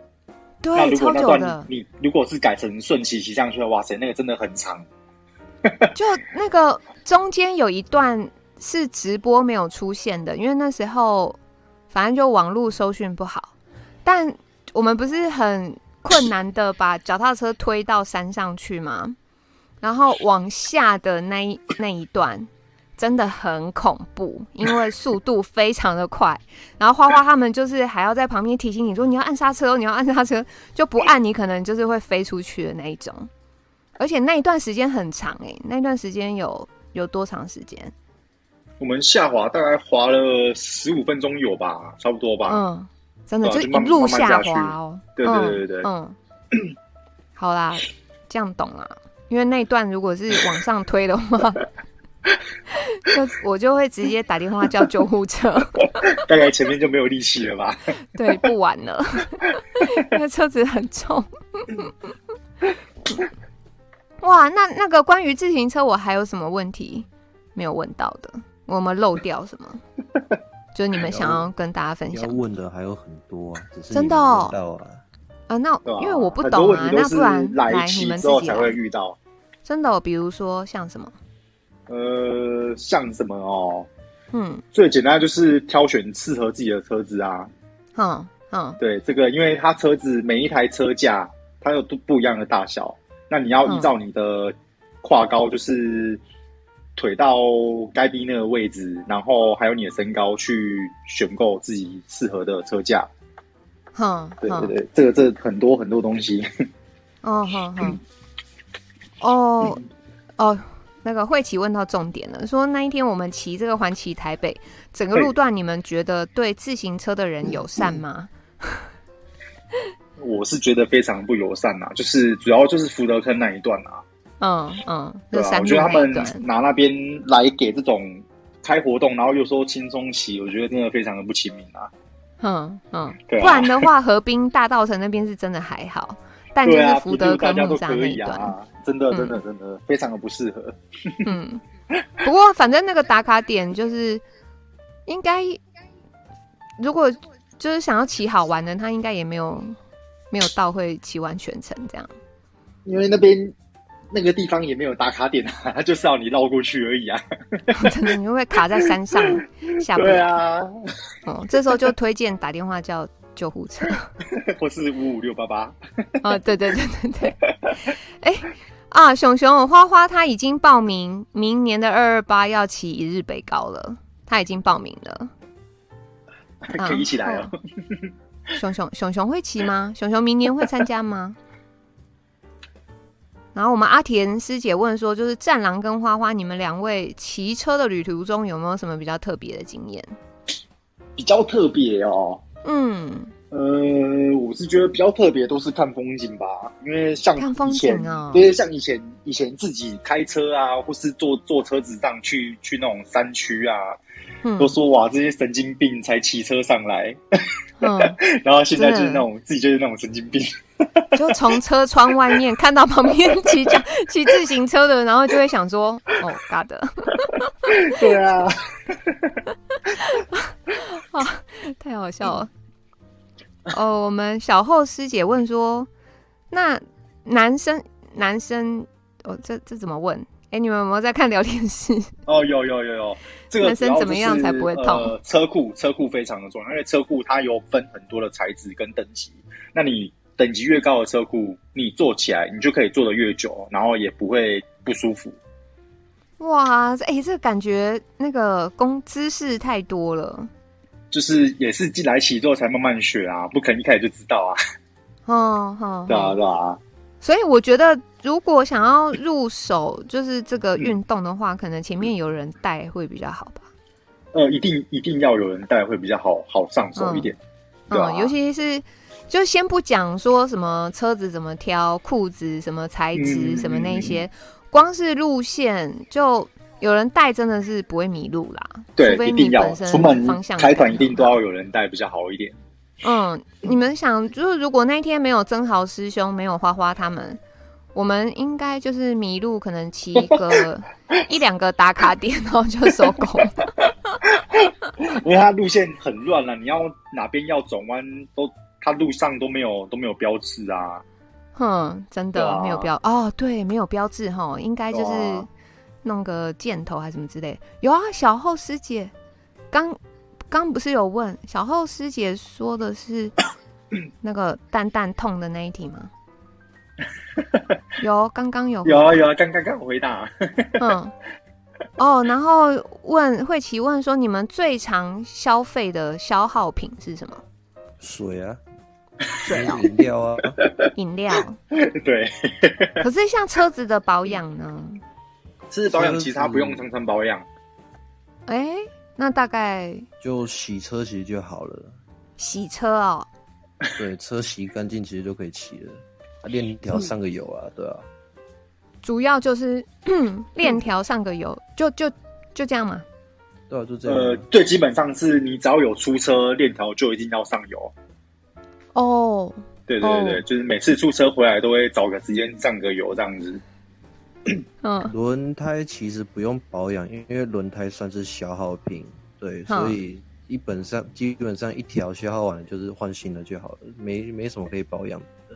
对，那如果那段超久的。你如果是改成顺骑骑上去的，哇塞，那个真的很长。就那个中间有一段是直播没有出现的，因为那时候反正就网络搜讯不好，但我们不是很。困难的把脚踏车推到山上去吗？然后往下的那一那一段真的很恐怖，因为速度非常的快。然后花花他们就是还要在旁边提醒你说，你要按刹车哦，你要按刹车，就不按你可能就是会飞出去的那一种。而且那一段时间很长哎、欸，那段时间有有多长时间？我们下滑大概滑了十五分钟有吧，差不多吧。嗯。真的就一路下滑哦，对对对对，嗯，好啦，这样懂了。因为那段如果是往上推的话，就我就会直接打电话叫救护车。大概前面就没有力气了吧？对，不玩了，因为车子很重。哇，那那个关于自行车，我还有什么问题没有问到的？我们漏掉什么？就是你们想要跟大家分享，问的还有很多啊，只是真的哦。啊，那因为我不懂啊，那不然来你们自己才会遇到。真的，比如说像什么？呃，像什么哦？嗯，最简单就是挑选适合自己的车子啊。嗯嗯，对，这个因为它车子每一台车架它有都不一样的大小，那你要依照你的跨高就是。腿到该逼那个位置，然后还有你的身高去选购自己适合的车架。哼，对对对，这个这个很多很多东西。哦，好好。哦哦，那个慧琪问到重点了，说那一天我们骑这个环骑台北，整个路段你们觉得对自行车的人友善吗？我是觉得非常不友善呐，就是主要就是福德坑那一段啊。嗯嗯，对啊，我觉得他们拿那边来给这种开活动，然后又说轻松骑，我觉得真的非常的不亲民啊。嗯嗯，对啊，不然的话，河滨大道城那边是真的还好，但就是福德跟木栅那一段，啊，真的真的真的非常的不适合。嗯，不过反正那个打卡点就是应该，如果就是想要骑好玩的，他应该也没有没有到会骑完全程这样，因为那边。那个地方也没有打卡点啊，它 就是要你绕过去而已啊。真的，你会卡在山上 下不来？对啊。哦，这时候就推荐打电话叫救护车，或是五五六八八。啊，对对对对对。哎啊，熊熊花花他已经报名明年的二二八要骑一日北高了，他已经报名了，可以一起来哦。熊熊熊熊会骑吗？熊熊明年会参加吗？然后我们阿田师姐问说，就是战狼跟花花，你们两位骑车的旅途中有没有什么比较特别的经验？比较特别哦，嗯，呃，我是觉得比较特别都是看风景吧，因为像看风景哦，对，像以前以前自己开车啊，或是坐坐车子上去去那种山区啊，嗯，都说哇，这些神经病才骑车上来，嗯，然后现在就是那种自己就是那种神经病。就从车窗外面看到旁边骑脚 骑自行车的，然后就会想说：“哦嘎的 对啊，啊，太好笑了。哦，我们小后师姐问说：“那男生男生哦，这这怎么问？哎，你们有没有在看聊天室？哦，有有有有。这个男生怎么样才不会痛？呃、车库车库非常的重要，因为车库它有分很多的材质跟等级，那你。等级越高的车库，你坐起来你就可以坐得越久，然后也不会不舒服。哇，哎、欸，这个感觉那个工姿势太多了。就是也是进来骑之后才慢慢学啊，不可能一开始就知道啊。哦，好，对啊，对啊。所以我觉得，如果想要入手就是这个运动的话，嗯、可能前面有人带会比较好吧。呃，一定一定要有人带会比较好好上手一点。嗯，啊、嗯，尤其是。就先不讲说什么车子怎么挑，裤子什么材质、嗯、什么那些，光是路线就有人带，真的是不会迷路啦。对，除非你本身出门方向开团一定都要有人带比较好一点。嗯，你们想，就是如果那天没有曾豪师兄，没有花花他们，我们应该就是迷路，可能骑一个 一两个打卡点，然后就收工。因为它路线很乱了，你要哪边要转弯都。它路上都没有都没有标志啊，哼，真的、啊、没有标哦，对，没有标志哈，应该就是弄个箭头还是什么之类。有啊，小后师姐刚刚不是有问小后师姐说的是 那个蛋蛋痛的那一题吗？有，刚刚有，有啊有啊，刚刚刚回答。嗯，哦，然后问慧琪问说，你们最常消费的消耗品是什么？水啊。水啊，饮料啊，饮料。对。可是像车子的保养呢？车子保养其实它不用常常保养。哎、欸，那大概就洗车其实就好了。洗车哦。对，车洗干净其实就可以骑了。链条上个油啊，对啊。主要就是 链条上个油，就就就这样嘛。对啊，就这样。呃，最基本上是你只要有出车，链条就一定要上油。哦，oh, 对对对，oh. 就是每次出车回来都会找个时间上个油这样子。嗯，轮胎其实不用保养，因为轮胎算是消耗品，对，所以基本上基本上一条消耗完了就是换新的就好了，没没什么可以保养的。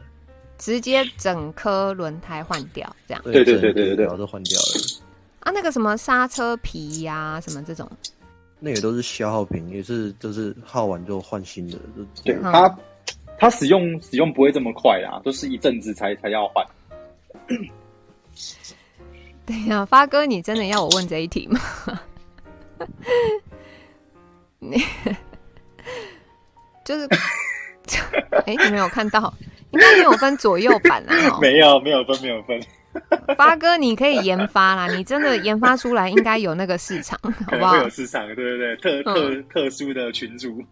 直接整颗轮胎换掉，这样。对对对对对，然后就换掉了。啊，那个什么刹车皮呀、啊，什么这种，那也都是消耗品，也是就是耗完就换新的，就对它。它使用使用不会这么快啦，都是一阵子才才要换。对呀、啊，发哥，你真的要我问这一题吗？你 就是，哎、欸，你没有看到？应该没有分左右版啊。没有，没有分，没有分。发哥，你可以研发啦，你真的研发出来，应该有那个市场，好不好？有市场，对对对，特特、嗯、特殊的群组。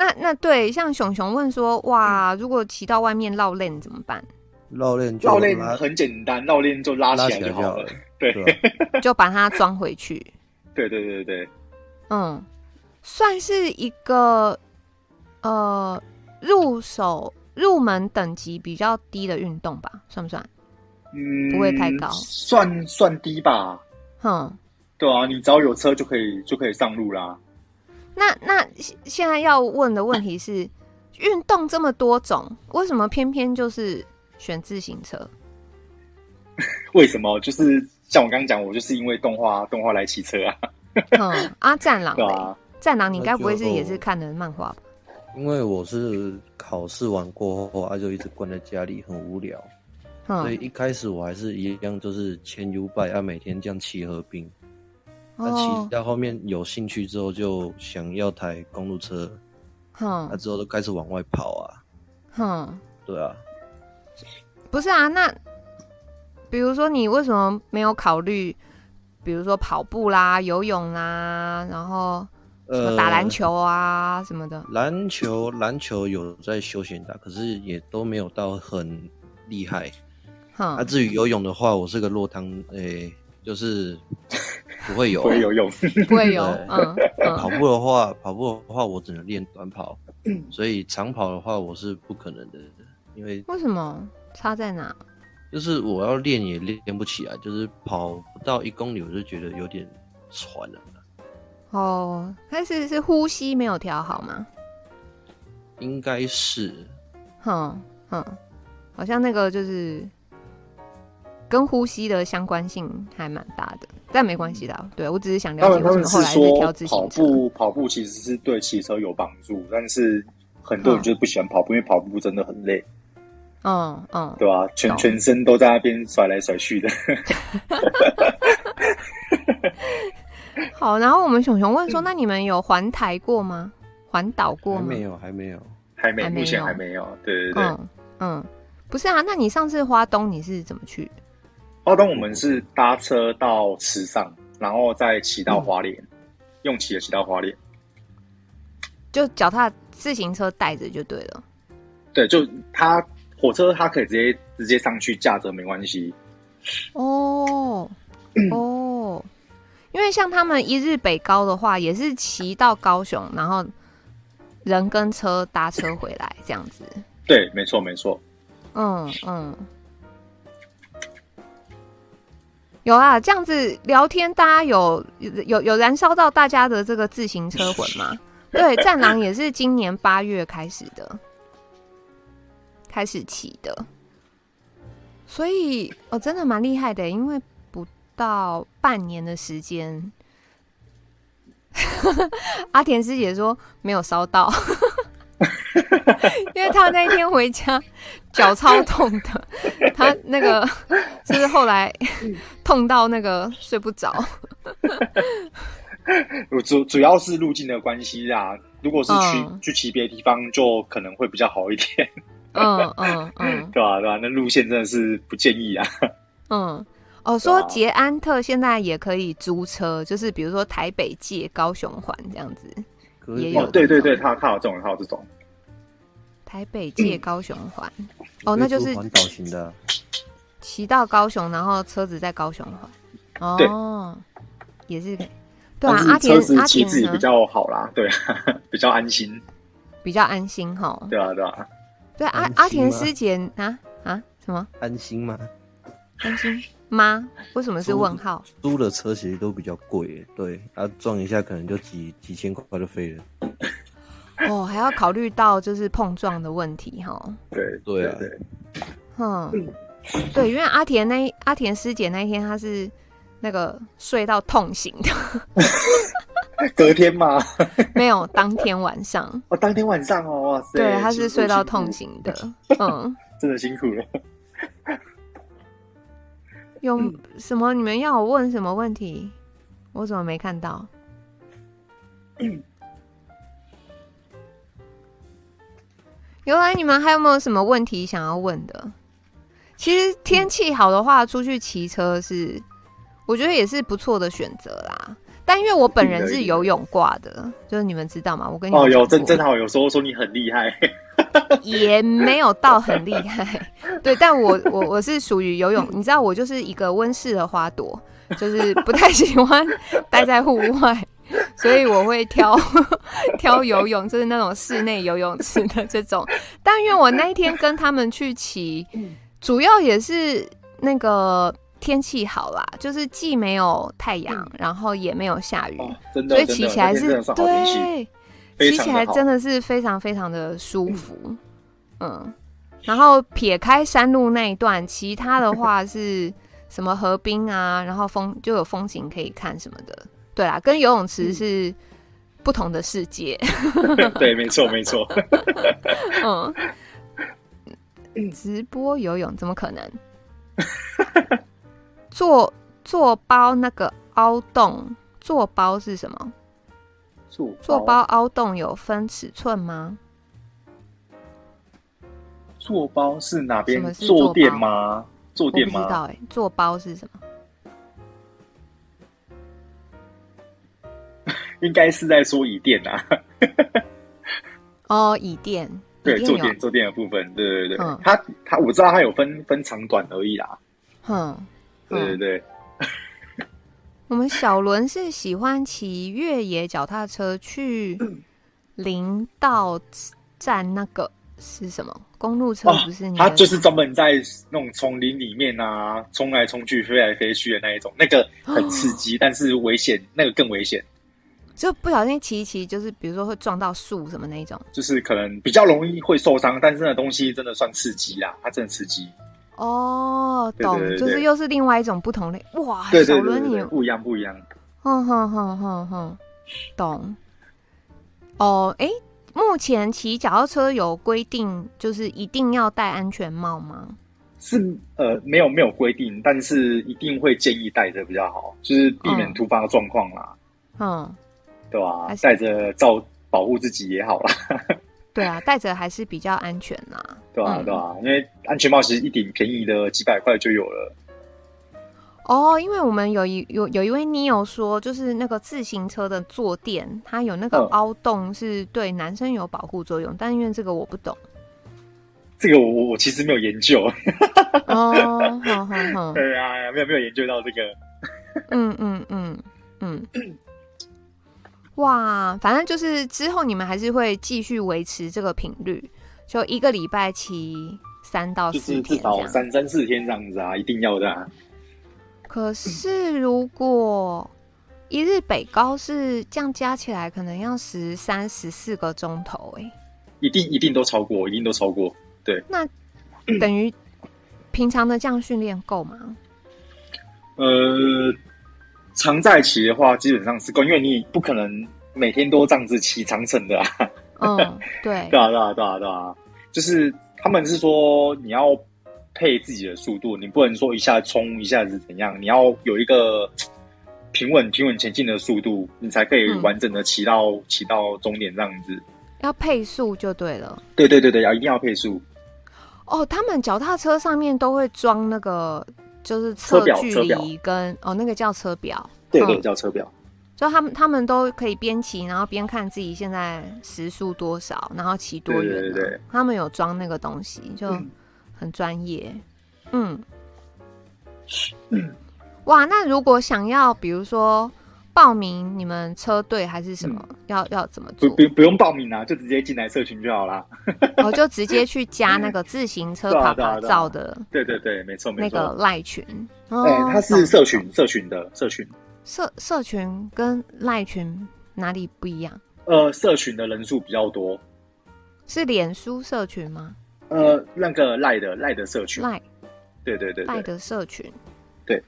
那那对，像熊熊问说，哇，如果骑到外面绕链怎么办？绕链绕链很简单，绕链就拉起来就好了。对，就把它装回去。对对对对，嗯，算是一个呃入手入门等级比较低的运动吧，算不算？嗯，不会太高，算算低吧。哼，对啊，你只要有车就可以就可以上路啦。那那现在要问的问题是，运动这么多种，为什么偏偏就是选自行车？为什么？就是像我刚刚讲，我就是因为动画动画来骑车啊。嗯啊，战狼 对啊，战狼，你该不会是也是看的漫画吧？因为我是考试完过后啊，就一直关在家里，很无聊，嗯、所以一开始我还是一样，就是牵 YouBike 啊，每天这样骑河滨。他骑到后面有兴趣之后，就想要台公路车，哼，他之后都开始往外跑啊，哼，对啊，不是啊，那比如说你为什么没有考虑，比如说跑步啦、游泳啦，然后什么打篮球啊、呃、什么的？篮球篮球有在休闲打，可是也都没有到很厉害。那、嗯啊、至于游泳的话，我是个落汤，诶、欸，就是 不会游，不会游泳，不会游。嗯，跑步的话，跑步的话，我只能练短跑，所以长跑的话，我是不可能的，因为为什么？差在哪？就是我要练也练不起来，就是跑不到一公里，我就觉得有点喘了。哦，但是是呼吸没有调好吗？应该是。哼哼，好像那个就是。跟呼吸的相关性还蛮大的，但没关系的。对，我只是想了解为什么后来是挑自行车。跑步跑步其实是对骑车有帮助，但是很多人就是不喜欢跑步，嗯、因为跑步真的很累。嗯嗯，对吧、啊？全全身都在那边甩来甩去的。好，然后我们熊熊问说：“那你们有环台过吗？环岛过吗？”没有，还没有，还没，目前还没有。对对对，嗯嗯，不是啊，那你上次花东你是怎么去？花东我们是搭车到池上，然后再骑到花莲，嗯、用骑的骑到花莲，就脚踏自行车带着就对了。对，就他火车他可以直接直接上去架着没关系。哦哦，因为像他们一日北高的话，也是骑到高雄，然后人跟车搭车回来这样子。对，没错没错。嗯嗯。有啊，这样子聊天，大家有有有燃烧到大家的这个自行车魂吗？对，战狼也是今年八月开始的，开始骑的，所以哦，真的蛮厉害的，因为不到半年的时间，阿田师姐说没有烧到。因为他那一天回家脚超痛的，他那个 就是后来痛到那个睡不着。主主要是路径的关系啊，如果是去、嗯、去骑别的地方，就可能会比较好一点。嗯嗯嗯，对吧、啊、对吧、啊？那路线真的是不建议啊。嗯，哦，说捷安特现在也可以租车，就是比如说台北界高雄环这样子，也有。对对对，他他有这种，他有这种。台北借高雄环，嗯、哦，那就是环岛型的，骑到高雄，然后车子在高雄环，哦，也是。对啊，阿田阿田自己比较好啦，对啊，比较安心，比较安心哈，对啊对啊，对阿阿田师姐啊？啊？什么？安心吗？安心吗？为什么是问号？租的车其实都比较贵，对，啊撞一下可能就几几千块就飞了。哦，还要考虑到就是碰撞的问题哈。对对啊，对，嗯，对，因为阿田那阿田师姐那一天她是那个睡到痛醒的，隔天吗？没有，当天晚上。哦，当天晚上哦，哇塞，对，她是睡到痛醒的，嗯，真的辛苦了。有什么你们要我问什么问题？我怎么没看到？嗯原来你们还有没有什么问题想要问的？其实天气好的话，出去骑车是我觉得也是不错的选择啦。但因为我本人是游泳挂的，就是你们知道吗？我跟你哦，有正正好有时候说你很厉害，也没有到很厉害。对，但我我我是属于游泳，你知道，我就是一个温室的花朵，就是不太喜欢待在户外。所以我会挑挑游泳，就是那种室内游泳池的这种。但因为我那一天跟他们去骑，主要也是那个天气好啦，就是既没有太阳，然后也没有下雨，哦、所以骑起来是对，骑起来真的是非常非常的舒服。嗯，然后撇开山路那一段，其他的话是什么河滨啊，然后风就有风景可以看什么的。对啊，跟游泳池是不同的世界。对，没错，没错。嗯，直播游泳怎么可能？做做包那个凹洞，做包是什么？做包做包凹洞有分尺寸吗？做包是哪边坐垫吗？坐垫吗？不知道哎、欸，坐包是什么？应该是在说椅垫啊。哦，椅垫。对，坐垫坐垫的部分，对对对，嗯、它它我知道它有分分长短而已啦。哼、嗯，对对对。我们小伦是喜欢骑越野脚踏车去林道站，那个是什么公路车？不是你、哦？他就是专门在那种丛林里面啊，冲来冲去、飞来飞去的那一种，那个很刺激，哦、但是危险，那个更危险。就不小心骑一骑，就是比如说会撞到树什么那一种，就是可能比较容易会受伤，但是那东西真的算刺激啦，它真的刺激。哦，懂，对对对对，就是又是另外一种不同类哇，小轮椅不一样不一样。哼哼哼哼哼，懂。哦，哎，目前骑脚踏车有规定，就是一定要戴安全帽吗？是呃，没有没有规定，但是一定会建议戴着比较好，就是避免突发状况啦。嗯。对啊，戴着照保护自己也好啦。对啊，戴着还是比较安全呐。对啊，对啊，因为安全帽其实一顶便宜的几百块就有了。哦，因为我们有一有有一位 Neo 说，就是那个自行车的坐垫，它有那个凹洞，是对男生有保护作用。嗯、但因为这个我不懂，这个我我其实没有研究。哦，好好好。对啊，没有没有研究到这个。嗯嗯嗯嗯。哇，反正就是之后你们还是会继续维持这个频率，就一个礼拜骑三到四天，至少三三四天这样子啊，一定要的啊。可是如果一日北高是这样加起来，可能要十三十四个钟头哎，一定一定都超过，一定都超过。对，那等于平常的这样训练够吗？呃。常在骑的话，基本上是够，因为你不可能每天都这样子骑长城的啊。嗯，对，对啊，对啊，对啊，对啊，就是他们是说你要配自己的速度，你不能说一下冲一下子怎样，你要有一个平稳平稳前进的速度，你才可以完整的骑到骑、嗯、到终点这样子。要配速就对了。对对对对，要一定要配速。哦，他们脚踏车上面都会装那个。就是测距离跟哦，那个叫车表，对对，叫车表。就他们他们都可以边骑，然后边看自己现在时速多少，然后骑多远。对对对，他们有装那个东西，就很专业。嗯嗯，哇，那如果想要，比如说。报名你们车队还是什么？嗯、要要怎么做？不不不用报名啊，就直接进来社群就好啦。我就直接去加那个自行车趴趴造的。对对对，没错没错。那个赖群，哎、欸，它是社群社群的社群。社社群跟赖群哪里不一样？呃，社群的人数比较多。是脸书社群吗？呃，那个赖的赖的社群。赖。对对对，赖的社群。对。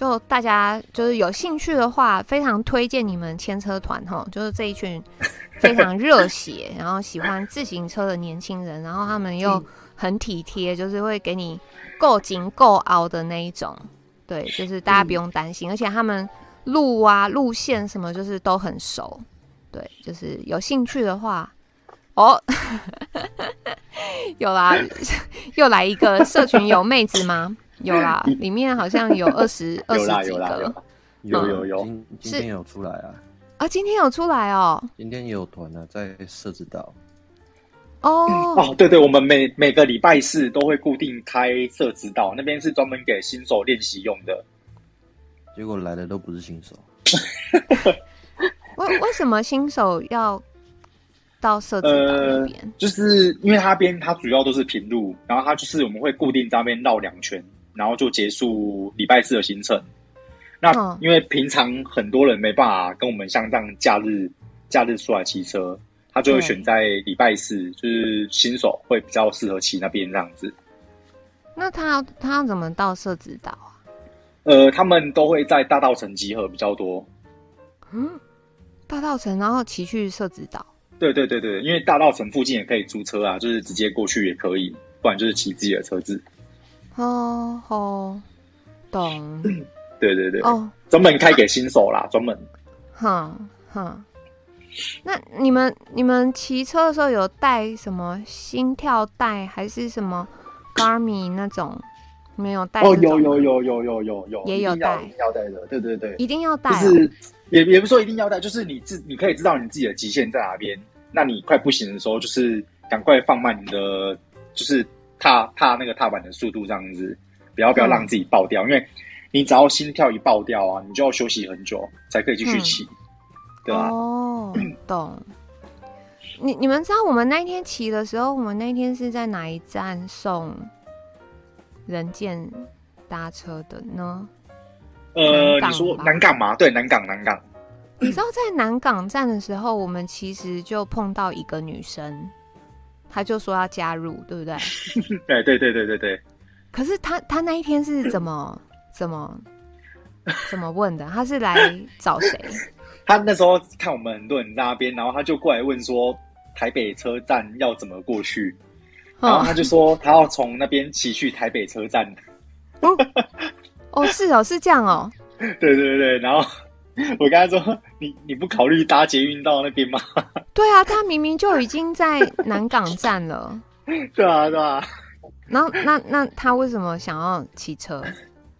就大家就是有兴趣的话，非常推荐你们牵车团哈，就是这一群非常热血，然后喜欢自行车的年轻人，然后他们又很体贴，就是会给你够紧够熬的那一种。对，就是大家不用担心，而且他们路啊路线什么就是都很熟。对，就是有兴趣的话，哦，有啦，又来一个社群有妹子吗？有啦，里面好像有二十 二十几个，有有有，今今天有出来啊？啊，今天有出来哦。今天也有团呢，在社子岛。哦 哦，对对，我们每每个礼拜四都会固定开社子岛，那边是专门给新手练习用的。结果来的都不是新手。为为什么新手要到社子岛那边？就是因为他边它主要都是平路，然后它就是我们会固定在那边绕两圈。然后就结束礼拜四的行程。那因为平常很多人没办法跟我们像这样假日假日出来骑车，他就会选在礼拜四，就是新手会比较适合骑那边这样子。那他他要怎么到社子岛啊？呃，他们都会在大道城集合比较多。嗯，大道城然后骑去社子岛。对对对对，因为大道城附近也可以租车啊，就是直接过去也可以，不然就是骑自己的车子。哦哦，懂。对对对，哦，专门开给新手啦，专门。哼哼，那你们你们骑车的时候有带什么心跳带，还是什么 Garmin 那种？没有带哦，有有有有有有有，也有带，要带的，对对对，一定要带，就是也也不说一定要带，就是你自你可以知道你自己的极限在哪边，那你快不行的时候，就是赶快放慢你的，就是踏踏那个踏板的速度，这样子，不要不要让自己爆掉，因为你只要心跳一爆掉啊，你就要休息很久才可以继续骑，对吧？哦，懂。你你们知道我们那一天骑的时候，我们那一天是在哪一站送人健搭车的呢？呃，你说南港吗？对，南港，南港。你知道在南港站的时候，我们其实就碰到一个女生，她就说要加入，对不对？对对对对对对。可是他他那一天是 怎么怎么 怎么问的？他是来找谁？他那时候看我们很多人在那边，然后他就过来问说。台北车站要怎么过去？然后他就说他要从那边骑去台北车站。哦，哦，是哦，是这样哦。对对对，然后我跟他说：“你你不考虑搭捷运到那边吗？” 对啊，他明明就已经在南港站了。对啊，对啊。然后那那他为什么想要骑车？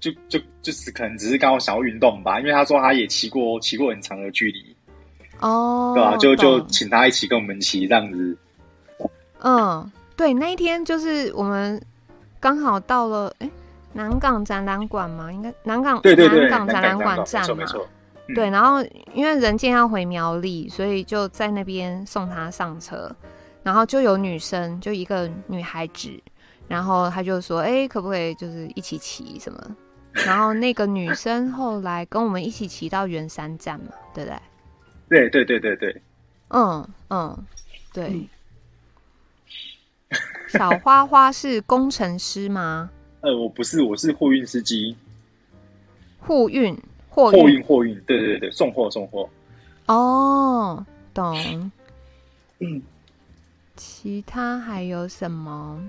就就就是可能只是刚好想要运动吧，因为他说他也骑过骑过很长的距离。哦，对啊，就就请他一起跟我们骑这样子。嗯，对，那一天就是我们刚好到了，哎，南港展览馆嘛，应该南港对对对南港展览馆站嘛，没错，没错。嗯、对，然后因为人健要回苗栗，所以就在那边送他上车，然后就有女生，就一个女孩子，然后他就说，哎，可不可以就是一起骑什么？然后那个女生后来跟我们一起骑到圆山站嘛，对不对？对对对对对，嗯嗯，对。小花花是工程师吗？呃，我不是，我是货运司机。货运，货货运，货运，对对对，送货送货。哦，懂。嗯，其他还有什么？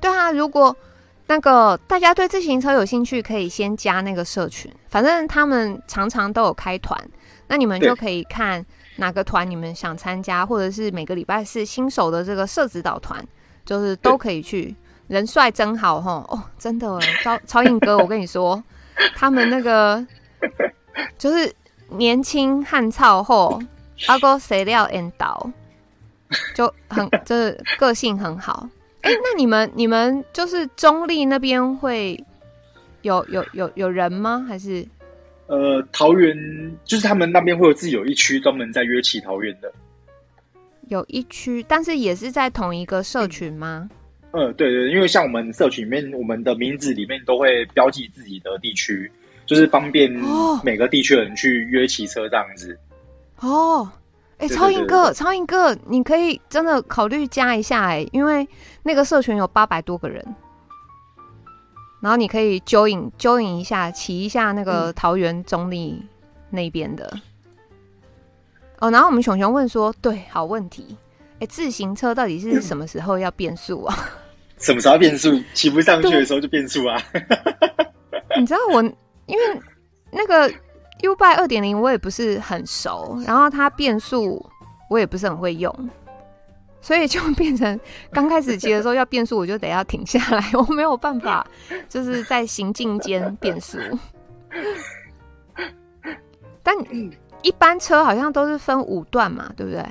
对啊，如果那个大家对自行车有兴趣，可以先加那个社群，反正他们常常都有开团。那你们就可以看哪个团你们想参加，或者是每个礼拜是新手的这个社指导团，就是都可以去。人帅真好吼哦，真的超超硬哥，我跟你说，他们那个就是年轻汉草后阿哥谁料 and 导就很 就是个性很好。哎、欸，那你们你们就是中立那边会有有有有人吗？还是？呃，桃园就是他们那边会有自己有一区专门在约起桃园的，有一区，但是也是在同一个社群吗？嗯，呃、对对，因为像我们社群里面，我们的名字里面都会标记自己的地区，就是方便每个地区的人去约骑车这样子。哦，哎、欸，超英哥，超英哥，你可以真的考虑加一下哎，因为那个社群有八百多个人。然后你可以 join join 一下，骑一下那个桃园中坜那边的。嗯、哦，然后我们熊熊问说：“对，好问题，哎，自行车到底是 什么时候要变速啊？什么时候变速？骑不上去的时候就变速啊？你知道我，因为那个 YouBike 二点零我也不是很熟，然后它变速我也不是很会用。”所以就变成刚开始骑的时候要变速，我就得要停下来，我没有办法，就是在行进间变速。但一般车好像都是分五段嘛，对不对？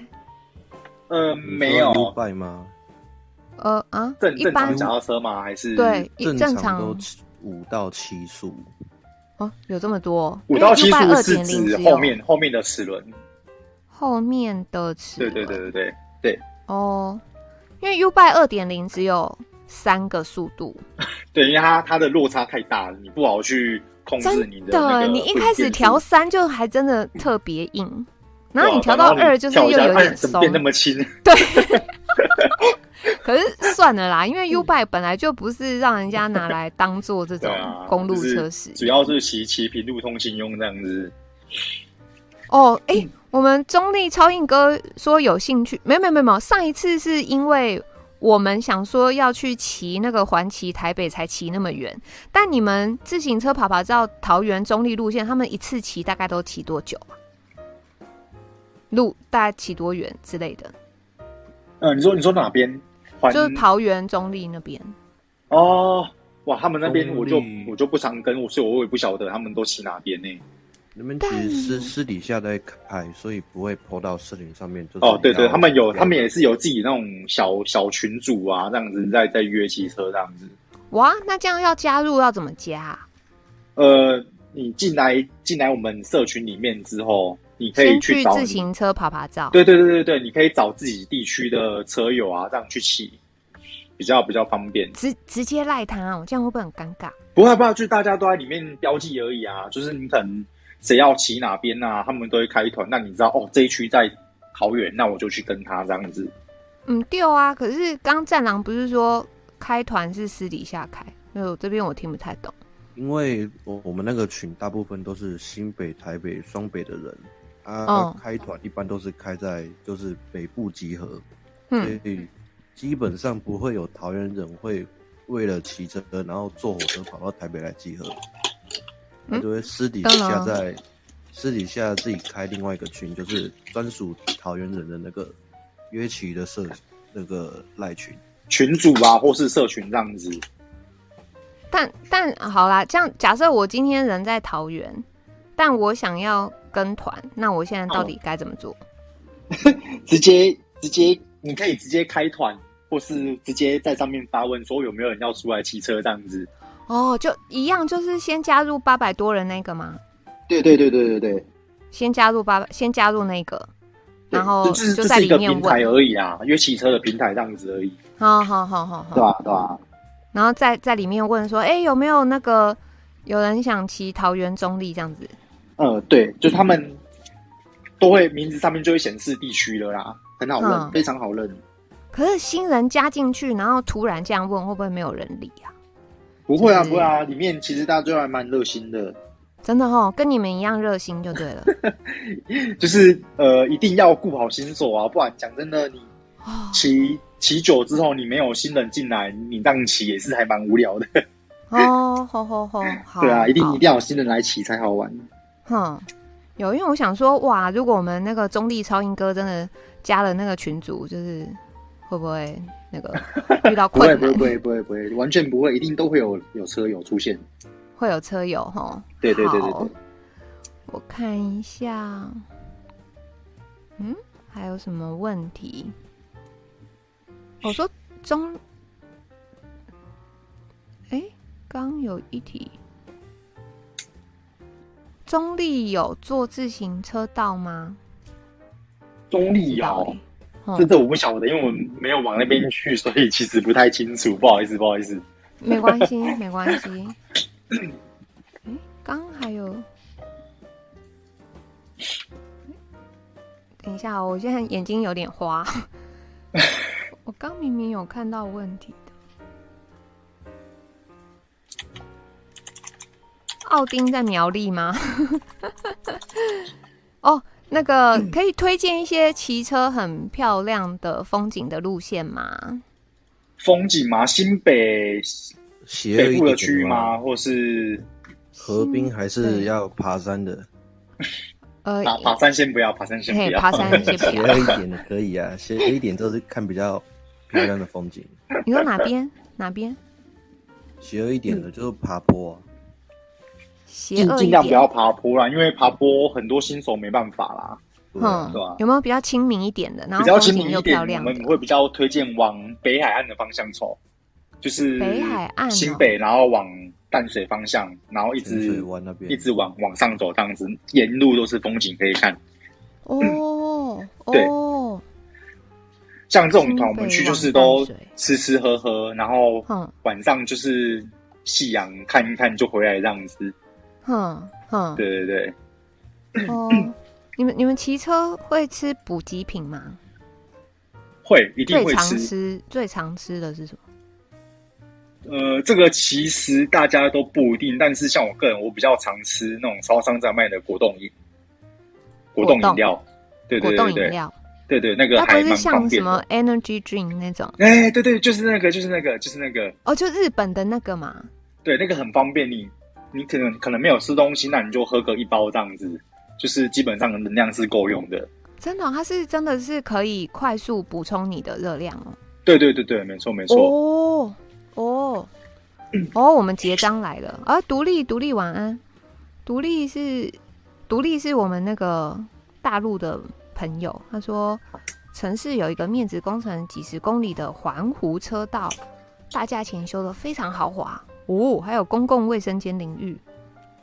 呃，没有。U b i 吗？呃啊，正正常脚踏车吗？还是对正常都五到七速？哦，有这么多？五到七速是指后面后面的齿轮？后面的齿轮？对对对对对对。哦，因为 YouBike 二点零只有三个速度，对，因为它它的落差太大了，你不好去控制你的，那个。你一开始调三就还真的特别硬，然后你调到二就是又有点松，变那么轻。对，可是算了啦，因为 YouBike 本来就不是让人家拿来当做这种公路车使，主要是骑骑平路通行用这样子。哦，哎、欸。我们中立超硬哥说有兴趣，没有没有没有，上一次是因为我们想说要去骑那个环骑台北才骑那么远，但你们自行车跑跑照桃园中立路线，他们一次骑大概都骑多久啊？路大概骑多远之类的？嗯、呃，你说你说哪边？就是桃园中立那边。哦，哇，他们那边我就我就不常跟，所以我也不晓得他们都骑哪边呢。你们其实私私底下在开，所以不会 po 到社群上面。就是、哦，对对，他们有，他们也是有自己那种小小群组啊，这样子在在约骑车这样子。哇，那这样要加入要怎么加？呃，你进来进来我们社群里面之后，你可以去找自行车爬爬照。对对对对对，你可以找自己地区的车友啊，这样去骑，比较比较方便。直直接赖他哦，这样会不会很尴尬？不会不会，就大家都在里面标记而已啊，就是你可能谁要骑哪边啊，他们都会开团。那你知道哦，这一区在桃园，那我就去跟他这样子。嗯，对啊。可是刚战狼不是说开团是私底下开？因为我这边我听不太懂。因为我我们那个群大部分都是新北、台北、双北的人啊，哦、开团一般都是开在就是北部集合，嗯、所以基本上不会有桃园人会为了骑车然后坐火车跑到台北来集合，他、嗯、就会私底下在私底下自己开另外一个群，就是专属桃园人的那个约骑的社那个赖群。群主啊，或是社群这样子。但但好啦，这样假设我今天人在桃园，但我想要跟团，那我现在到底该怎么做？哦、直接直接，你可以直接开团，或是直接在上面发问说有没有人要出来骑车这样子。哦，就一样，就是先加入八百多人那个吗？对对对对对对，先加入八百，先加入那个，然后就在里面问。而已啊，约骑车的平台这样子而已。好好好好好，对啊对啊。然后在在里面问说，哎、欸，有没有那个有人想骑桃园中立这样子？呃，对，就是他们都会名字上面就会显示地区的啦，很好认，嗯、非常好认。可是新人加进去，然后突然这样问，会不会没有人理啊？不会啊，不会啊，里面其实大家都还蛮热心的。真的哦，跟你们一样热心就对了。就是呃，一定要顾好新手啊，不然讲真的，你骑。哦骑久之后，你没有新人进来，你这样骑也是还蛮无聊的。哦，好好 好，对啊，一定一定要有新人来骑才好玩。哼，有，因为我想说，哇，如果我们那个中立超音哥真的加了那个群组，就是会不会那个遇到困难？不会不会不会不会，完全不会，一定都会有有车友出现。会有车友哈？对对对对对。我看一下，嗯，还有什么问题？我说中，哎，刚有一题，中立有坐自行车道吗？中立有，这这我不晓得，因为我没有往那边去，所以其实不太清楚，不好意思，不好意思。没关系，没关系。哎，刚还有，等一下，哦我现在眼睛有点花。我刚明明有看到问题奥丁在苗栗吗？哦，那个可以推荐一些骑车很漂亮的风景的路线吗？风景吗？新北北部的区域吗？或是河滨还是要爬山的？呃，爬爬山先不要，爬山先不要，爬山先不要。斜一点的可以啊，斜一点都是看比较。漂亮的风景，你说哪边？哪边？邪恶一点的，就是爬坡、啊。邪恶尽量不要爬坡啦，因为爬坡很多新手没办法啦。嗯，对吧？有没有比较亲民一点的？然后比较亲民一点，我们会比较推荐往北海岸的方向走，就是北海岸新北，然后往淡水方向，然后一直一直往往上走，这样子沿路都是风景可以看。哦，对。哦像这种团，我们去就是都吃吃喝喝，然后晚上就是夕阳看一看就回来这样子。哼哼，对对对。哦，你们你们骑车会吃补给品吗？会，一定会吃。最常吃最常吃的是什么？呃，这个其实大家都不一定，但是像我个人，我比较常吃那种超商在卖的果冻饮，果冻饮料。对对对对。对对，那个还蛮方便。它不是像什么 energy drink 那种？哎、欸，对对，就是那个，就是那个，就是那个。哦，就日本的那个嘛。对，那个很方便。你你可能可能没有吃东西，那你就喝个一包这样子，就是基本上能量是够用的。真的、哦，它是真的是可以快速补充你的热量哦。对对对对，没错没错。哦哦，哦，我们结章来了。啊，独立，独立，晚安。独立是，独立是我们那个大陆的朋友。他说，城市有一个面子工程几十公里的环湖车道，大价钱修的非常豪华哦，还有公共卫生间淋浴。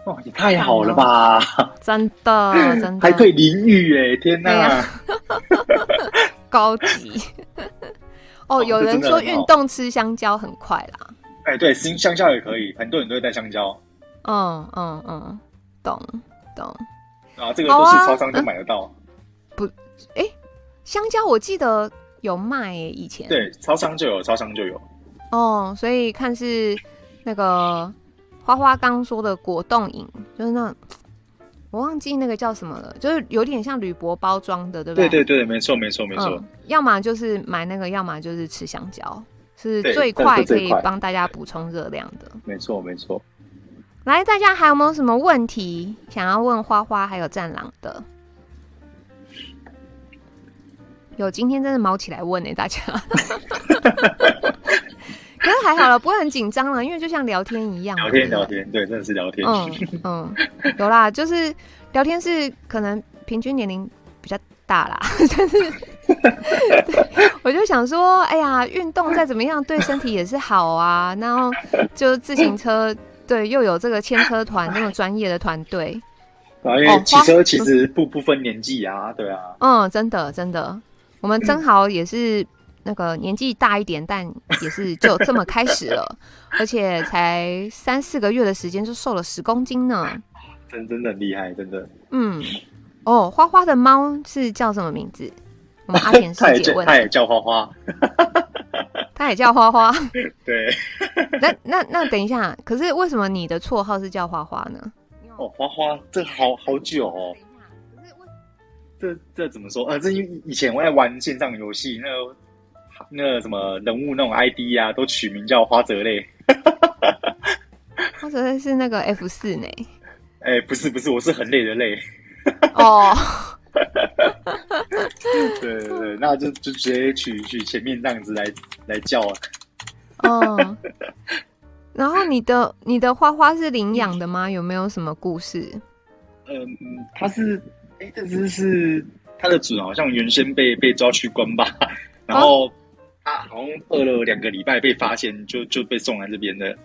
哇，也太好了吧！真的，真的还可以淋浴哎！天哪，啊、高级 哦！有人说运动吃香蕉很快啦。哎、欸，对，吃香蕉也可以，很多人都会带香蕉。嗯嗯嗯，懂懂。啊，这个都是超商就买得到。啊嗯、不，哎、欸，香蕉我记得有卖诶，以前。对，超商就有，超商就有。哦，所以看是那个。花花刚说的果冻饮，就是那 我忘记那个叫什么了，就是有点像铝箔包装的，对不对？对对对，没错没错没错。要么就是买那个，要么就是吃香蕉，是最快可以帮大家补充热量的。没错没错。来，大家还有没有什么问题想要问花花还有战狼的？有，今天真的毛起来问呢、欸，大家。可是还好了，不会很紧张了，因为就像聊天一样。聊天聊天，对，真的是聊天。嗯嗯，有啦，就是聊天是可能平均年龄比较大啦，但是 我就想说，哎呀，运动再怎么样对身体也是好啊。然后就自行车，对，又有这个牵车团那么专业的团队。啊，因为骑车其实不不分年纪啊，对啊。嗯，真的真的，我们正好也是。那个年纪大一点，但也是就这么开始了，而且才三四个月的时间就瘦了十公斤呢，真真的厉害，真的。嗯，哦，花花的猫是叫什么名字？我们阿田师 姐问，他也叫花花，他也叫花花。对，那那那等一下，可是为什么你的绰号是叫花花呢？哦，花花，这好好久哦。这这怎么说？呃，这因为以前我在玩线上游戏，那个。那个什么人物那种 ID 啊，都取名叫花泽类。花泽类是那个 F 四呢？哎、欸，不是不是，我是很累的累。哦。对对对，那就就直接取取前面这样子来来叫啊。哦。然后你的你的花花是领养的吗？有没有什么故事？嗯，他是哎，这只是他的主人好像原先被被抓去关吧，然后。啊，好像饿了两个礼拜被发现，就就被送来这边的。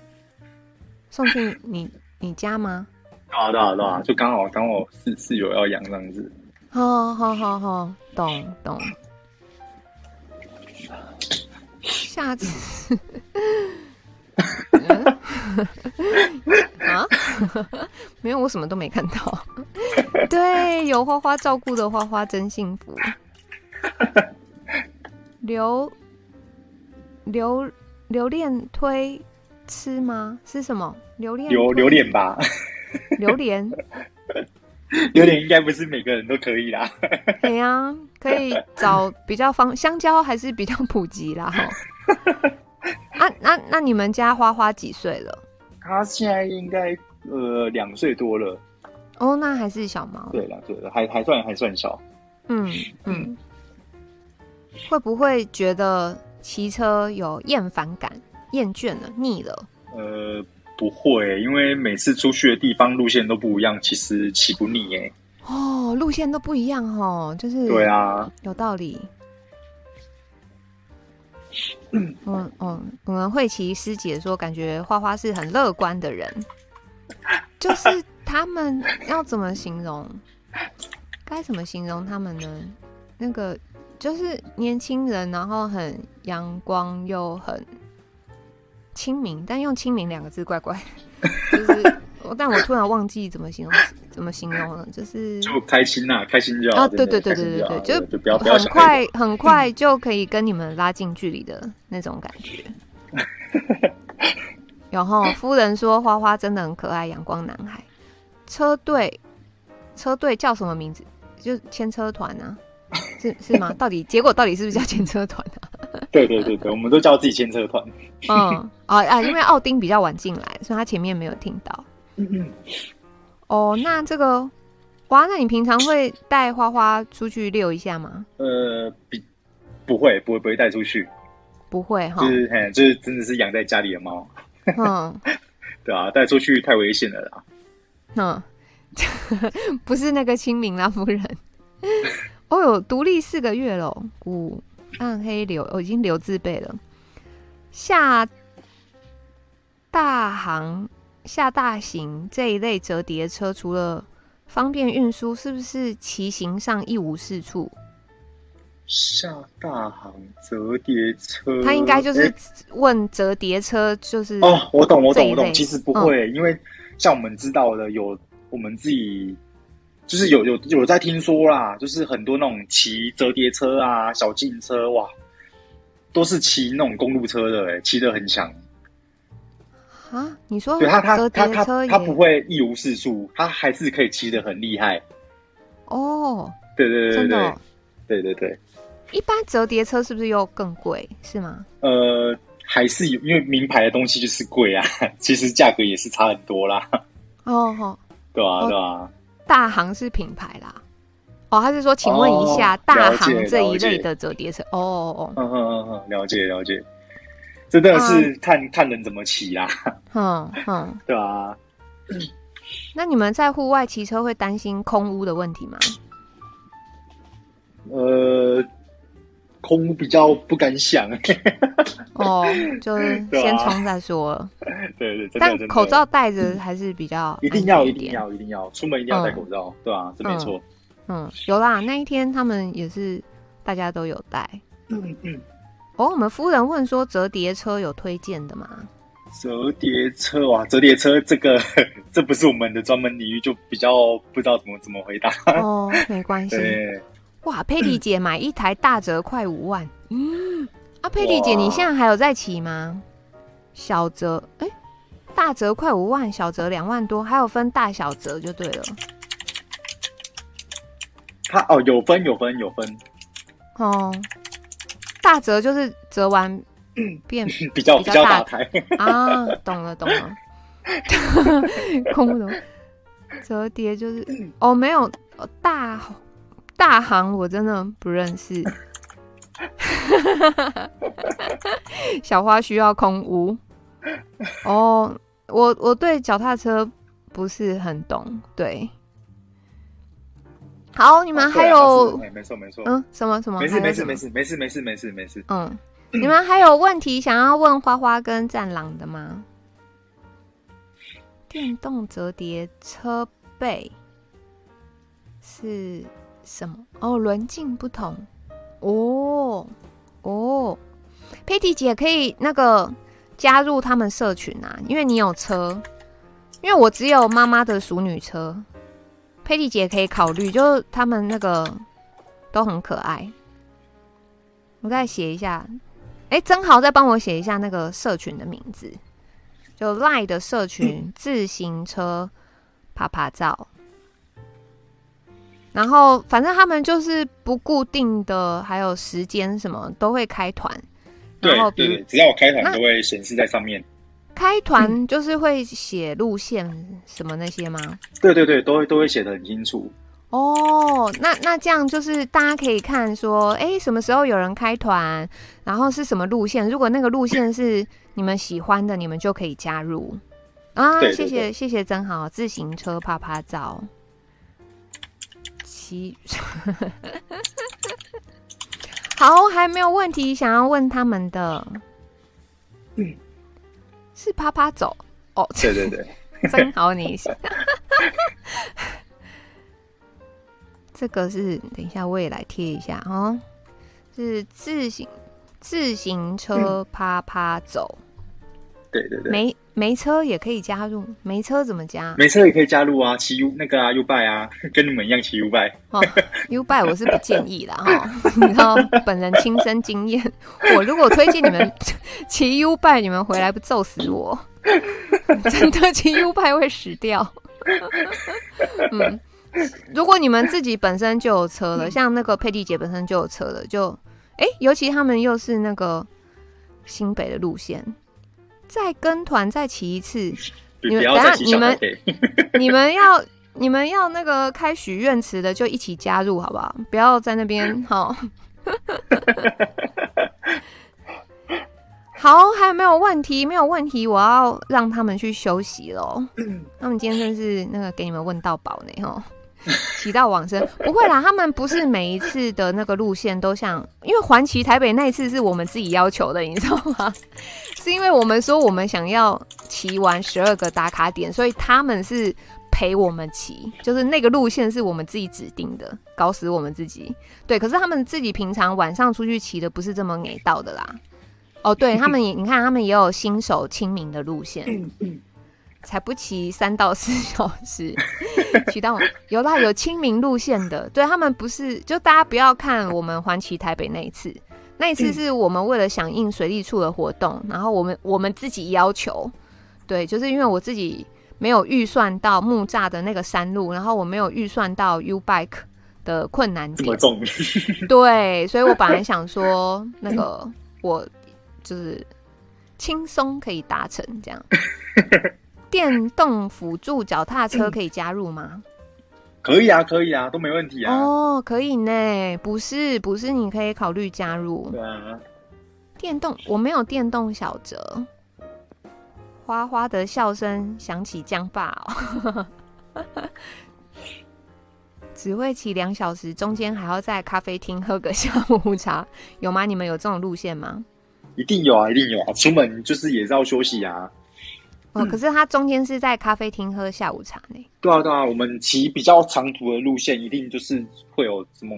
送去你你家吗？啊，对啊，对啊，就刚好刚好室室友要养这样子。好好好好，懂懂。下次。啊？没有，我什么都没看到。对，有花花照顾的花花真幸福。刘。榴榴莲推吃吗？是什么？榴莲榴榴莲吧？榴莲榴莲应该不是每个人都可以啦。对呀、啊，可以找比较方香蕉还是比较普及啦。哈。啊，那那你们家花花几岁了？他现在应该呃两岁多了。哦，那还是小猫。对，两岁了，还还算还算小。嗯嗯。会不会觉得？骑车有厌烦感，厌倦了，腻了。呃，不会，因为每次出去的地方路线都不一样，其实骑不腻哎。哦，路线都不一样哦，就是对啊，有道理。嗯嗯嗯，我们慧琪师姐说，感觉花花是很乐观的人，就是他们要怎么形容？该怎么形容他们呢？那个。就是年轻人，然后很阳光又很亲民，但用“亲民”两个字怪怪。就是，但我突然忘记怎么形容，怎么形容了。就是就开心呐、啊，开心就好。啊，对对对对对对，就就不要很快很快就可以跟你们拉近距离的那种感觉。然后夫人说：“花花真的很可爱，阳光男孩。”车队车队叫什么名字？就牵车团啊。是是吗？到底结果到底是不是叫牵车团啊？对对对对，我们都叫自己牵车团。嗯啊啊，因为奥丁比较晚进来，所以他前面没有听到。嗯嗯。哦，那这个哇，那你平常会带花花出去遛一下吗？呃，比不会不会不会带出去，不会哈。就是哎，就是真的是养在家里的猫。嗯，对啊，带出去太危险了啦。嗯，不是那个清明啦，夫人。哦哟，独立四个月了，五暗黑流，我、哦、已经流自备了。下大行、下大型这一类折叠车，除了方便运输，是不是骑行上一无是处？下大行折叠车，他应该就是问折叠车，就是哦，我懂，我懂，我懂。其实不会，嗯、因为像我们知道的，有我们自己。就是有有有在听说啦，就是很多那种骑折叠车啊、小径车哇，都是骑那种公路车的，哎，骑得很强。啊，你说对他他他他他，不会一无是处，他还是可以骑得很厉害。哦，对对对对，真的，对对对。一般折叠车是不是又更贵？是吗？呃，还是有，因为名牌的东西就是贵啊，其实价格也是差很多啦。哦吼，对啊对啊。大行是品牌啦，哦，他是说，请问一下，大行这一类的折叠车，哦哦，嗯嗯嗯嗯，了解了解，真的是看、嗯、看人怎么骑啦，嗯嗯，对啊，那你们在户外骑车会担心空污的问题吗？呃。空比较不敢想 哦，就是先冲再说。对 对，但口罩戴着还是比较一定要一定要一定要出门一定要戴口罩，对啊，这没错。嗯，有啦，那一天他们也是大家都有戴。嗯嗯。哦，我们夫人问说折叠车有推荐的吗？折叠车哇，折叠车这个 这不是我们的专门领域，就比较不知道怎么怎么回答。哦，没关系。哇，佩蒂姐买一台大折快五万，嗯，啊，佩蒂姐，你现在还有在骑吗？小折，哎、欸，大折快五万，小折两万多，还有分大小折就对了。它哦，有分有分有分。哦，大折就是折完变比较比较大台啊，懂了懂了。空不懂？折叠就是哦，没有大。大行我真的不认识，小花需要空屋哦。我我对脚踏车不是很懂，对。好，你们还有？没错没错。嗯，什么什么？没事没事没事没事没事没事没事。嗯，你们还有问题想要问花花跟战狼的吗？电动折叠车背是。什么？哦，轮径不同。哦哦，佩蒂姐可以那个加入他们社群啊，因为你有车。因为我只有妈妈的淑女车，佩蒂姐可以考虑，就他们那个都很可爱。我再写一下，哎、欸，正好再帮我写一下那个社群的名字，就 Lie 的社群自行车趴趴造。然后，反正他们就是不固定的，还有时间什么都会开团。对对对，只要我开团都会显示在上面。开团就是会写路线什么那些吗？对对对，都会都会写的很清楚。哦，那那这样就是大家可以看说，哎，什么时候有人开团，然后是什么路线？如果那个路线是你们喜欢的，你们就可以加入啊。谢谢谢谢，真好，自行车趴趴造。好，还没有问题想要问他们的，嗯，是趴趴走。哦，对对对，真好你，这个是等一下我也来贴一下哦，是自行自行车趴趴走。对对对，没没车也可以加入，没车怎么加？没车也可以加入啊，骑 U 那个啊 U-bike 啊，跟你们一样骑 U-bike。哦，U-bike 我是不建议的哈，你知道本人亲身经验，我如果推荐你们 骑 U-bike，你们回来不揍死我？真的骑 U-bike 会死掉。嗯，如果你们自己本身就有车了，像那个佩蒂姐本身就有车了，就哎，尤其他们又是那个新北的路线。再跟团再骑一次，你们等下你们 你们要你们要那个开许愿池的就一起加入好不好？不要在那边 好。好，还有没有问题？没有问题，我要让他们去休息喽。他们今天真是那个给你们问到饱呢，吼。骑到往生不会啦，他们不是每一次的那个路线都像，因为环骑台北那一次是我们自己要求的，你知道吗？是因为我们说我们想要骑完十二个打卡点，所以他们是陪我们骑，就是那个路线是我们自己指定的，搞死我们自己。对，可是他们自己平常晚上出去骑的不是这么给到的啦。哦，对他们也，你看他们也有新手亲民的路线。才不骑三到四小时，骑到有啦，有清明路线的，对他们不是，就大家不要看我们环骑台北那一次，那一次是我们为了响应水利处的活动，然后我们我们自己要求，对，就是因为我自己没有预算到木栅的那个山路，然后我没有预算到 U bike 的困难点，对，所以我本来想说那个我就是轻松可以达成这样。电动辅助脚踏车可以加入吗？可以啊，可以啊，都没问题啊。哦，可以呢，不是，不是，你可以考虑加入。对啊，电动我没有电动小折。花花的笑声响起江爸哦，只会骑两小时，中间还要在咖啡厅喝个下午茶，有吗？你们有这种路线吗？一定有啊，一定有啊，出门就是也是要休息啊。哦，可是它中间是在咖啡厅喝下午茶呢。对啊，对啊，我们骑比较长途的路线，一定就是会有什么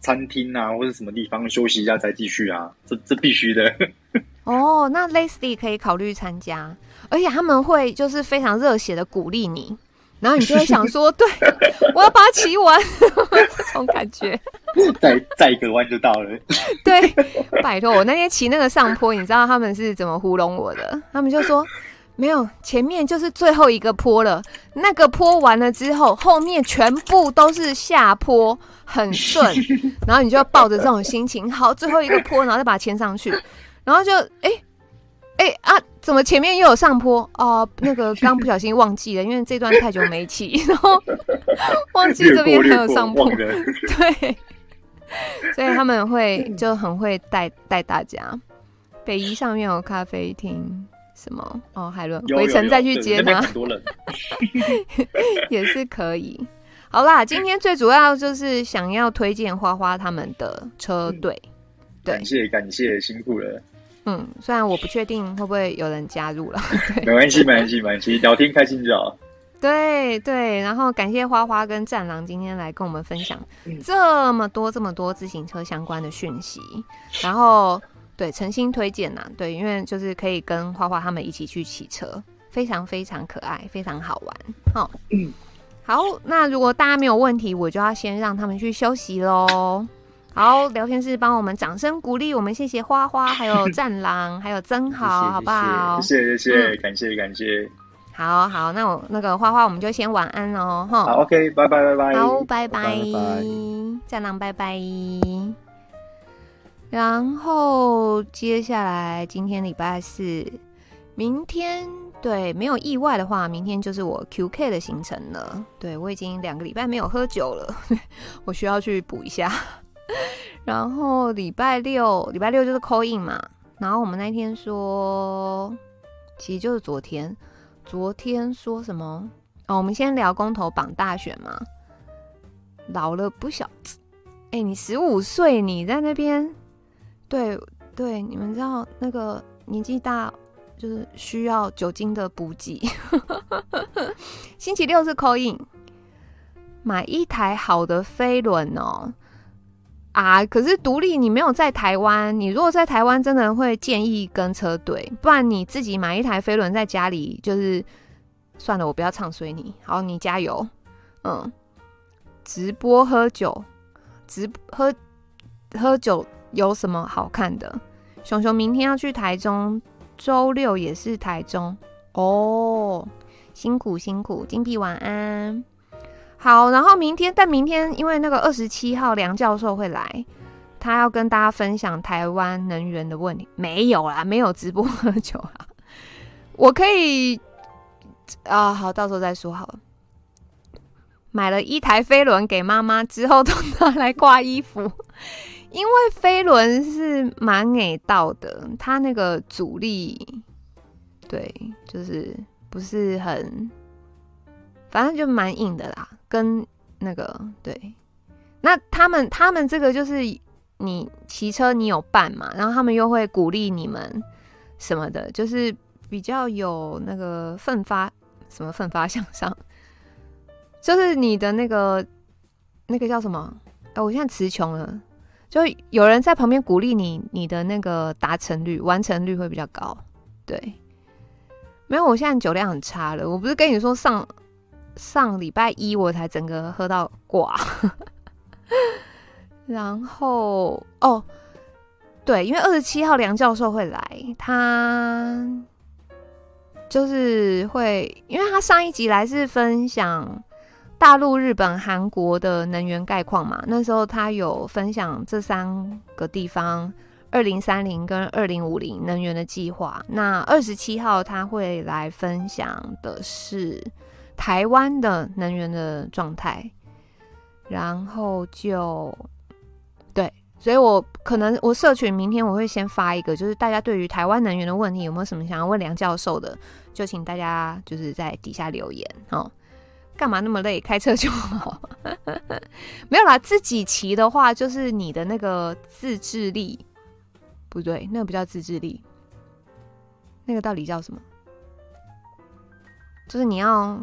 餐厅啊，或者什么地方休息一下再继续啊，这这必须的。哦，那 Leslie 可以考虑参加，而且他们会就是非常热血的鼓励你，然后你就会想说，对，我要把它骑完，这种感觉。再再一个弯就到了。对，拜托，我那天骑那个上坡，你知道他们是怎么糊弄我的？他们就说。没有，前面就是最后一个坡了。那个坡完了之后，后面全部都是下坡，很顺。然后你就要抱着这种心情，好，最后一个坡，然后再把它牵上去。然后就，哎，哎啊，怎么前面又有上坡？哦、呃，那个刚不小心忘记了，因为这段太久没骑，然后忘记这边还有上坡。对，所以他们会就很会带带大家。北宜上面有咖啡厅。什么？哦，海伦回程再去接吗？很多人 也是可以。好啦，今天最主要就是想要推荐花花他们的车队。嗯、对，感谢感谢，辛苦了。嗯，虽然我不确定会不会有人加入了，没关系，没关系，没关系，聊天开心就好。对对，然后感谢花花跟战狼今天来跟我们分享这么多这么多自行车相关的讯息，然后。对，诚心推荐呐、啊。对，因为就是可以跟花花他们一起去骑车，非常非常可爱，非常好玩。好，嗯，好，那如果大家没有问题，我就要先让他们去休息喽。好，聊天室帮我们掌声鼓励，我们谢谢花花，还有 战狼，还有曾豪，好不好？谢谢谢谢，感谢感谢。好好，那我那个花花，我们就先晚安哦。哈，好，OK，拜拜拜拜。好，拜拜，战狼，拜拜。然后接下来今天礼拜四，明天对，没有意外的话，明天就是我 QK 的行程了。对，我已经两个礼拜没有喝酒了，我需要去补一下。然后礼拜六，礼拜六就是 call in 嘛。然后我们那天说，其实就是昨天，昨天说什么？哦，我们先聊公投绑大选嘛。老了不小，哎，你十五岁，你在那边。对对，你们知道那个年纪大就是需要酒精的补给。星期六是 call in，买一台好的飞轮哦。啊，可是独立你没有在台湾，你如果在台湾，真的会建议跟车队，不然你自己买一台飞轮在家里就是算了，我不要唱衰你。好，你加油。嗯，直播喝酒，直喝喝酒。有什么好看的？熊熊明天要去台中，周六也是台中哦。辛苦辛苦，金币晚安。好，然后明天，但明天因为那个二十七号梁教授会来，他要跟大家分享台湾能源的问题。没有啦，没有直播喝酒啦。我可以啊，好，到时候再说好了。买了一台飞轮给妈妈，之后都拿来挂衣服。因为飞轮是蛮给到的，它那个阻力，对，就是不是很，反正就蛮硬的啦。跟那个对，那他们他们这个就是你骑车你有伴嘛，然后他们又会鼓励你们什么的，就是比较有那个奋发什么奋发向上，就是你的那个那个叫什么？哎，我现在词穷了。就有人在旁边鼓励你，你的那个达成率、完成率会比较高。对，没有，我现在酒量很差了。我不是跟你说上上礼拜一我才整个喝到挂，然后哦，对，因为二十七号梁教授会来，他就是会，因为他上一集来是分享。大陆、日本、韩国的能源概况嘛，那时候他有分享这三个地方二零三零跟二零五零能源的计划。那二十七号他会来分享的是台湾的能源的状态，然后就对，所以我可能我社群明天我会先发一个，就是大家对于台湾能源的问题有没有什么想要问梁教授的，就请大家就是在底下留言哦。干嘛那么累？开车就好。没有啦，自己骑的话，就是你的那个自制力，不对，那个不叫自制力，那个到底叫什么？就是你要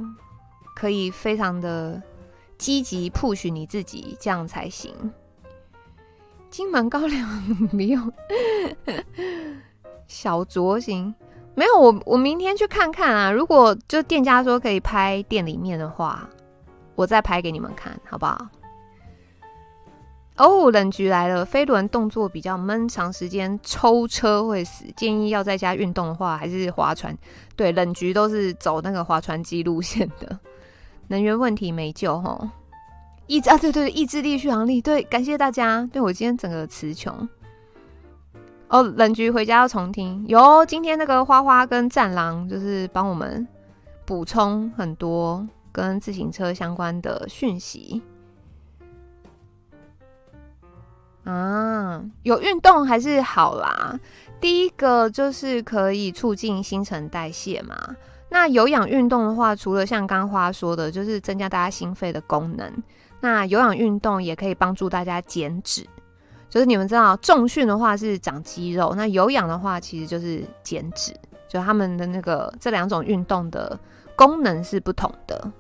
可以非常的积极 push 你自己，这样才行。金门高粱没有，小酌型。没有我，我明天去看看啊。如果就店家说可以拍店里面的话，我再拍给你们看，好不好？哦，冷局来了。飞轮动作比较闷，长时间抽车会死。建议要在家运动的话，还是划船。对，冷局都是走那个划船机路线的。能源问题没救齁。意志啊，对对对，意志力、续航力。对，感谢大家。对我今天整个词穷。哦，冷局回家要重听。有今天那个花花跟战狼，就是帮我们补充很多跟自行车相关的讯息啊。有运动还是好啦。第一个就是可以促进新陈代谢嘛。那有氧运动的话，除了像刚花说的，就是增加大家心肺的功能。那有氧运动也可以帮助大家减脂。就是你们知道，重训的话是长肌肉，那有氧的话其实就是减脂。就他们的那个这两种运动的功能是不同的。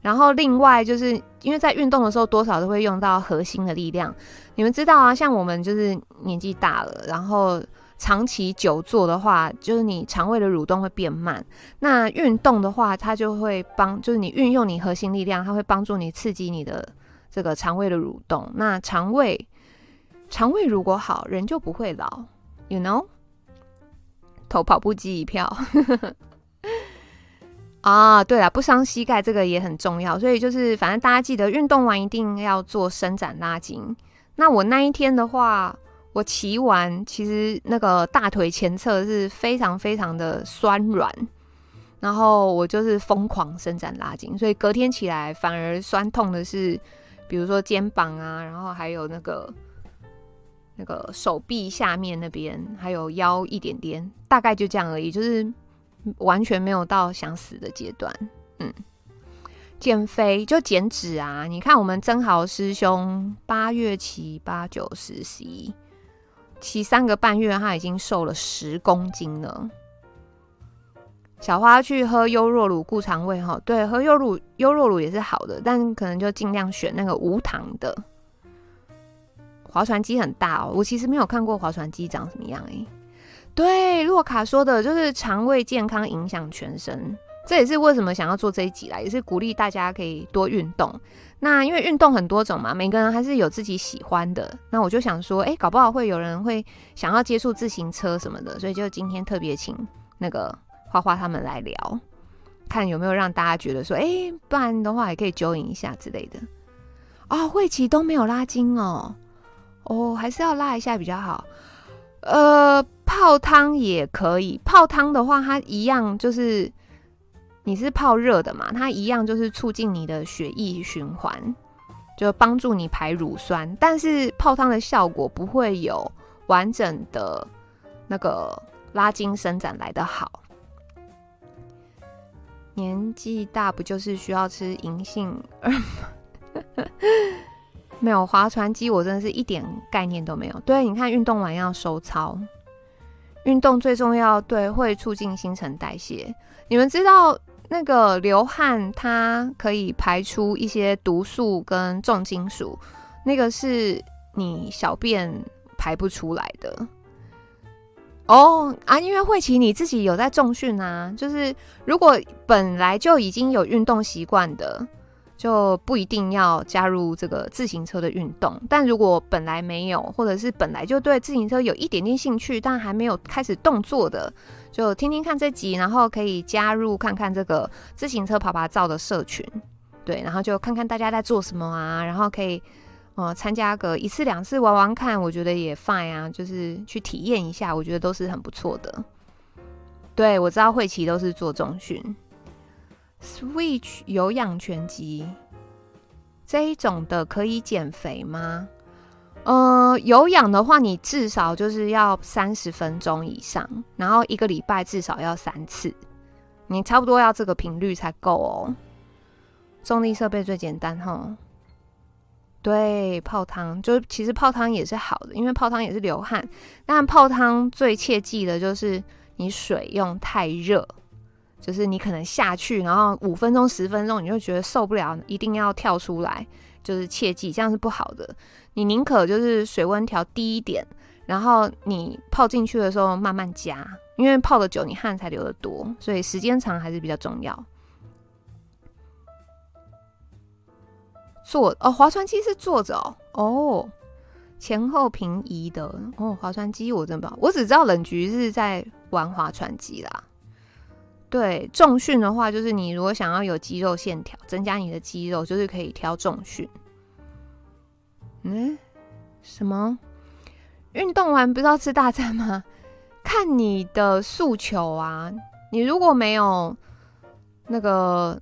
然后另外就是因为在运动的时候，多少都会用到核心的力量。你们知道啊，像我们就是年纪大了，然后长期久坐的话，就是你肠胃的蠕动会变慢。那运动的话，它就会帮，就是你运用你核心力量，它会帮助你刺激你的这个肠胃的蠕动。那肠胃。肠胃如果好，人就不会老，you know？投跑步机一票。啊，对了，不伤膝盖这个也很重要，所以就是反正大家记得运动完一定要做伸展拉筋。那我那一天的话，我骑完其实那个大腿前侧是非常非常的酸软，然后我就是疯狂伸展拉筋，所以隔天起来反而酸痛的是，比如说肩膀啊，然后还有那个。那个手臂下面那边还有腰一点点，大概就这样而已，就是完全没有到想死的阶段。嗯，减肥就减脂啊！你看我们曾豪师兄八月骑八九十十一，骑三个半月他已经瘦了十公斤了。小花去喝优若乳固肠胃哈，对，喝优乳优若乳也是好的，但可能就尽量选那个无糖的。划船机很大哦，我其实没有看过划船机长什么样哎。对，洛卡说的就是肠胃健康影响全身，这也是为什么想要做这一集来，也是鼓励大家可以多运动。那因为运动很多种嘛，每个人还是有自己喜欢的。那我就想说，哎，搞不好会有人会想要接触自行车什么的，所以就今天特别请那个花花他们来聊，看有没有让大家觉得说，哎，不然的话也可以 join 一下之类的。啊、哦，会骑都没有拉筋哦。哦，还是要拉一下比较好。呃，泡汤也可以。泡汤的话，它一样就是你是泡热的嘛，它一样就是促进你的血液循环。就帮助你排乳酸，但是泡汤的效果不会有完整的那个拉筋伸展来的好。年纪大不就是需要吃银杏？没有划船机，我真的是一点概念都没有。对，你看运动完要收操，运动最重要，对，会促进新陈代谢。你们知道那个流汗，它可以排出一些毒素跟重金属，那个是你小便排不出来的。哦啊，因为慧琪你自己有在重训啊，就是如果本来就已经有运动习惯的。就不一定要加入这个自行车的运动，但如果本来没有，或者是本来就对自行车有一点点兴趣，但还没有开始动作的，就听听看这集，然后可以加入看看这个自行车爬爬照的社群，对，然后就看看大家在做什么啊，然后可以呃参加个一次两次玩玩看，我觉得也 fine 啊，就是去体验一下，我觉得都是很不错的。对，我知道慧琪都是做中训。Switch 有氧拳击这一种的可以减肥吗？呃，有氧的话，你至少就是要三十分钟以上，然后一个礼拜至少要三次，你差不多要这个频率才够哦。重力设备最简单齁，对，泡汤就其实泡汤也是好的，因为泡汤也是流汗，但泡汤最切记的就是你水用太热。就是你可能下去，然后五分钟、十分钟，你就觉得受不了，一定要跳出来，就是切记这样是不好的。你宁可就是水温调低一点，然后你泡进去的时候慢慢加，因为泡的久，你汗才流得多，所以时间长还是比较重要。坐哦，划船机是坐着哦，哦，前后平移的哦，划船机我真不知道，我只知道冷局是在玩划船机啦。对，重训的话，就是你如果想要有肌肉线条，增加你的肌肉，就是可以挑重训。嗯，什么？运动完不是要吃大餐吗？看你的诉求啊。你如果没有那个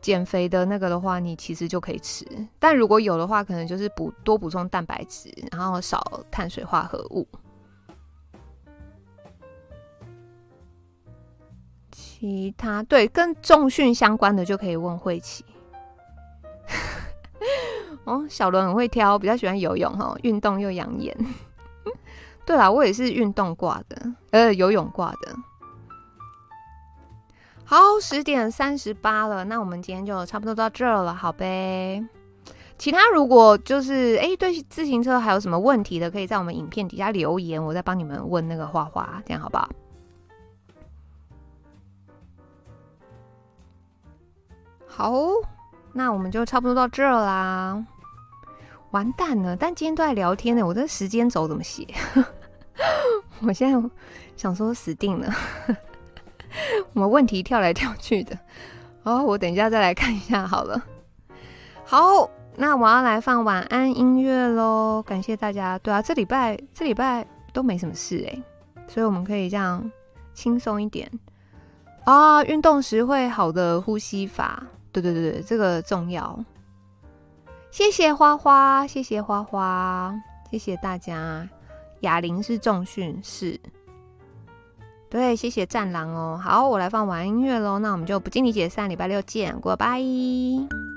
减肥的那个的话，你其实就可以吃。但如果有的话，可能就是补多补充蛋白质，然后少碳水化合物。其他对跟重训相关的就可以问慧琪。哦，小伦很会挑，比较喜欢游泳哈，运动又养眼。对啦，我也是运动挂的，呃，游泳挂的。好，十点三十八了，那我们今天就差不多到这儿了，好呗。其他如果就是哎、对自行车还有什么问题的，可以在我们影片底下留言，我再帮你们问那个花花，这样好不好？好，那我们就差不多到这儿啦。完蛋了，但今天都在聊天呢，我这时间轴怎么写？我现在想说死定了，我们问题跳来跳去的。好，我等一下再来看一下好了。好，那我要来放晚安音乐喽。感谢大家。对啊，这礼拜这礼拜都没什么事哎，所以我们可以这样轻松一点啊。运动时会好的呼吸法。对对对对，这个重要。谢谢花花，谢谢花花，谢谢大家。哑铃是重训，是。对，谢谢战狼哦。好，我来放晚安音乐喽。那我们就不敬礼解散，礼拜六见，，goodbye。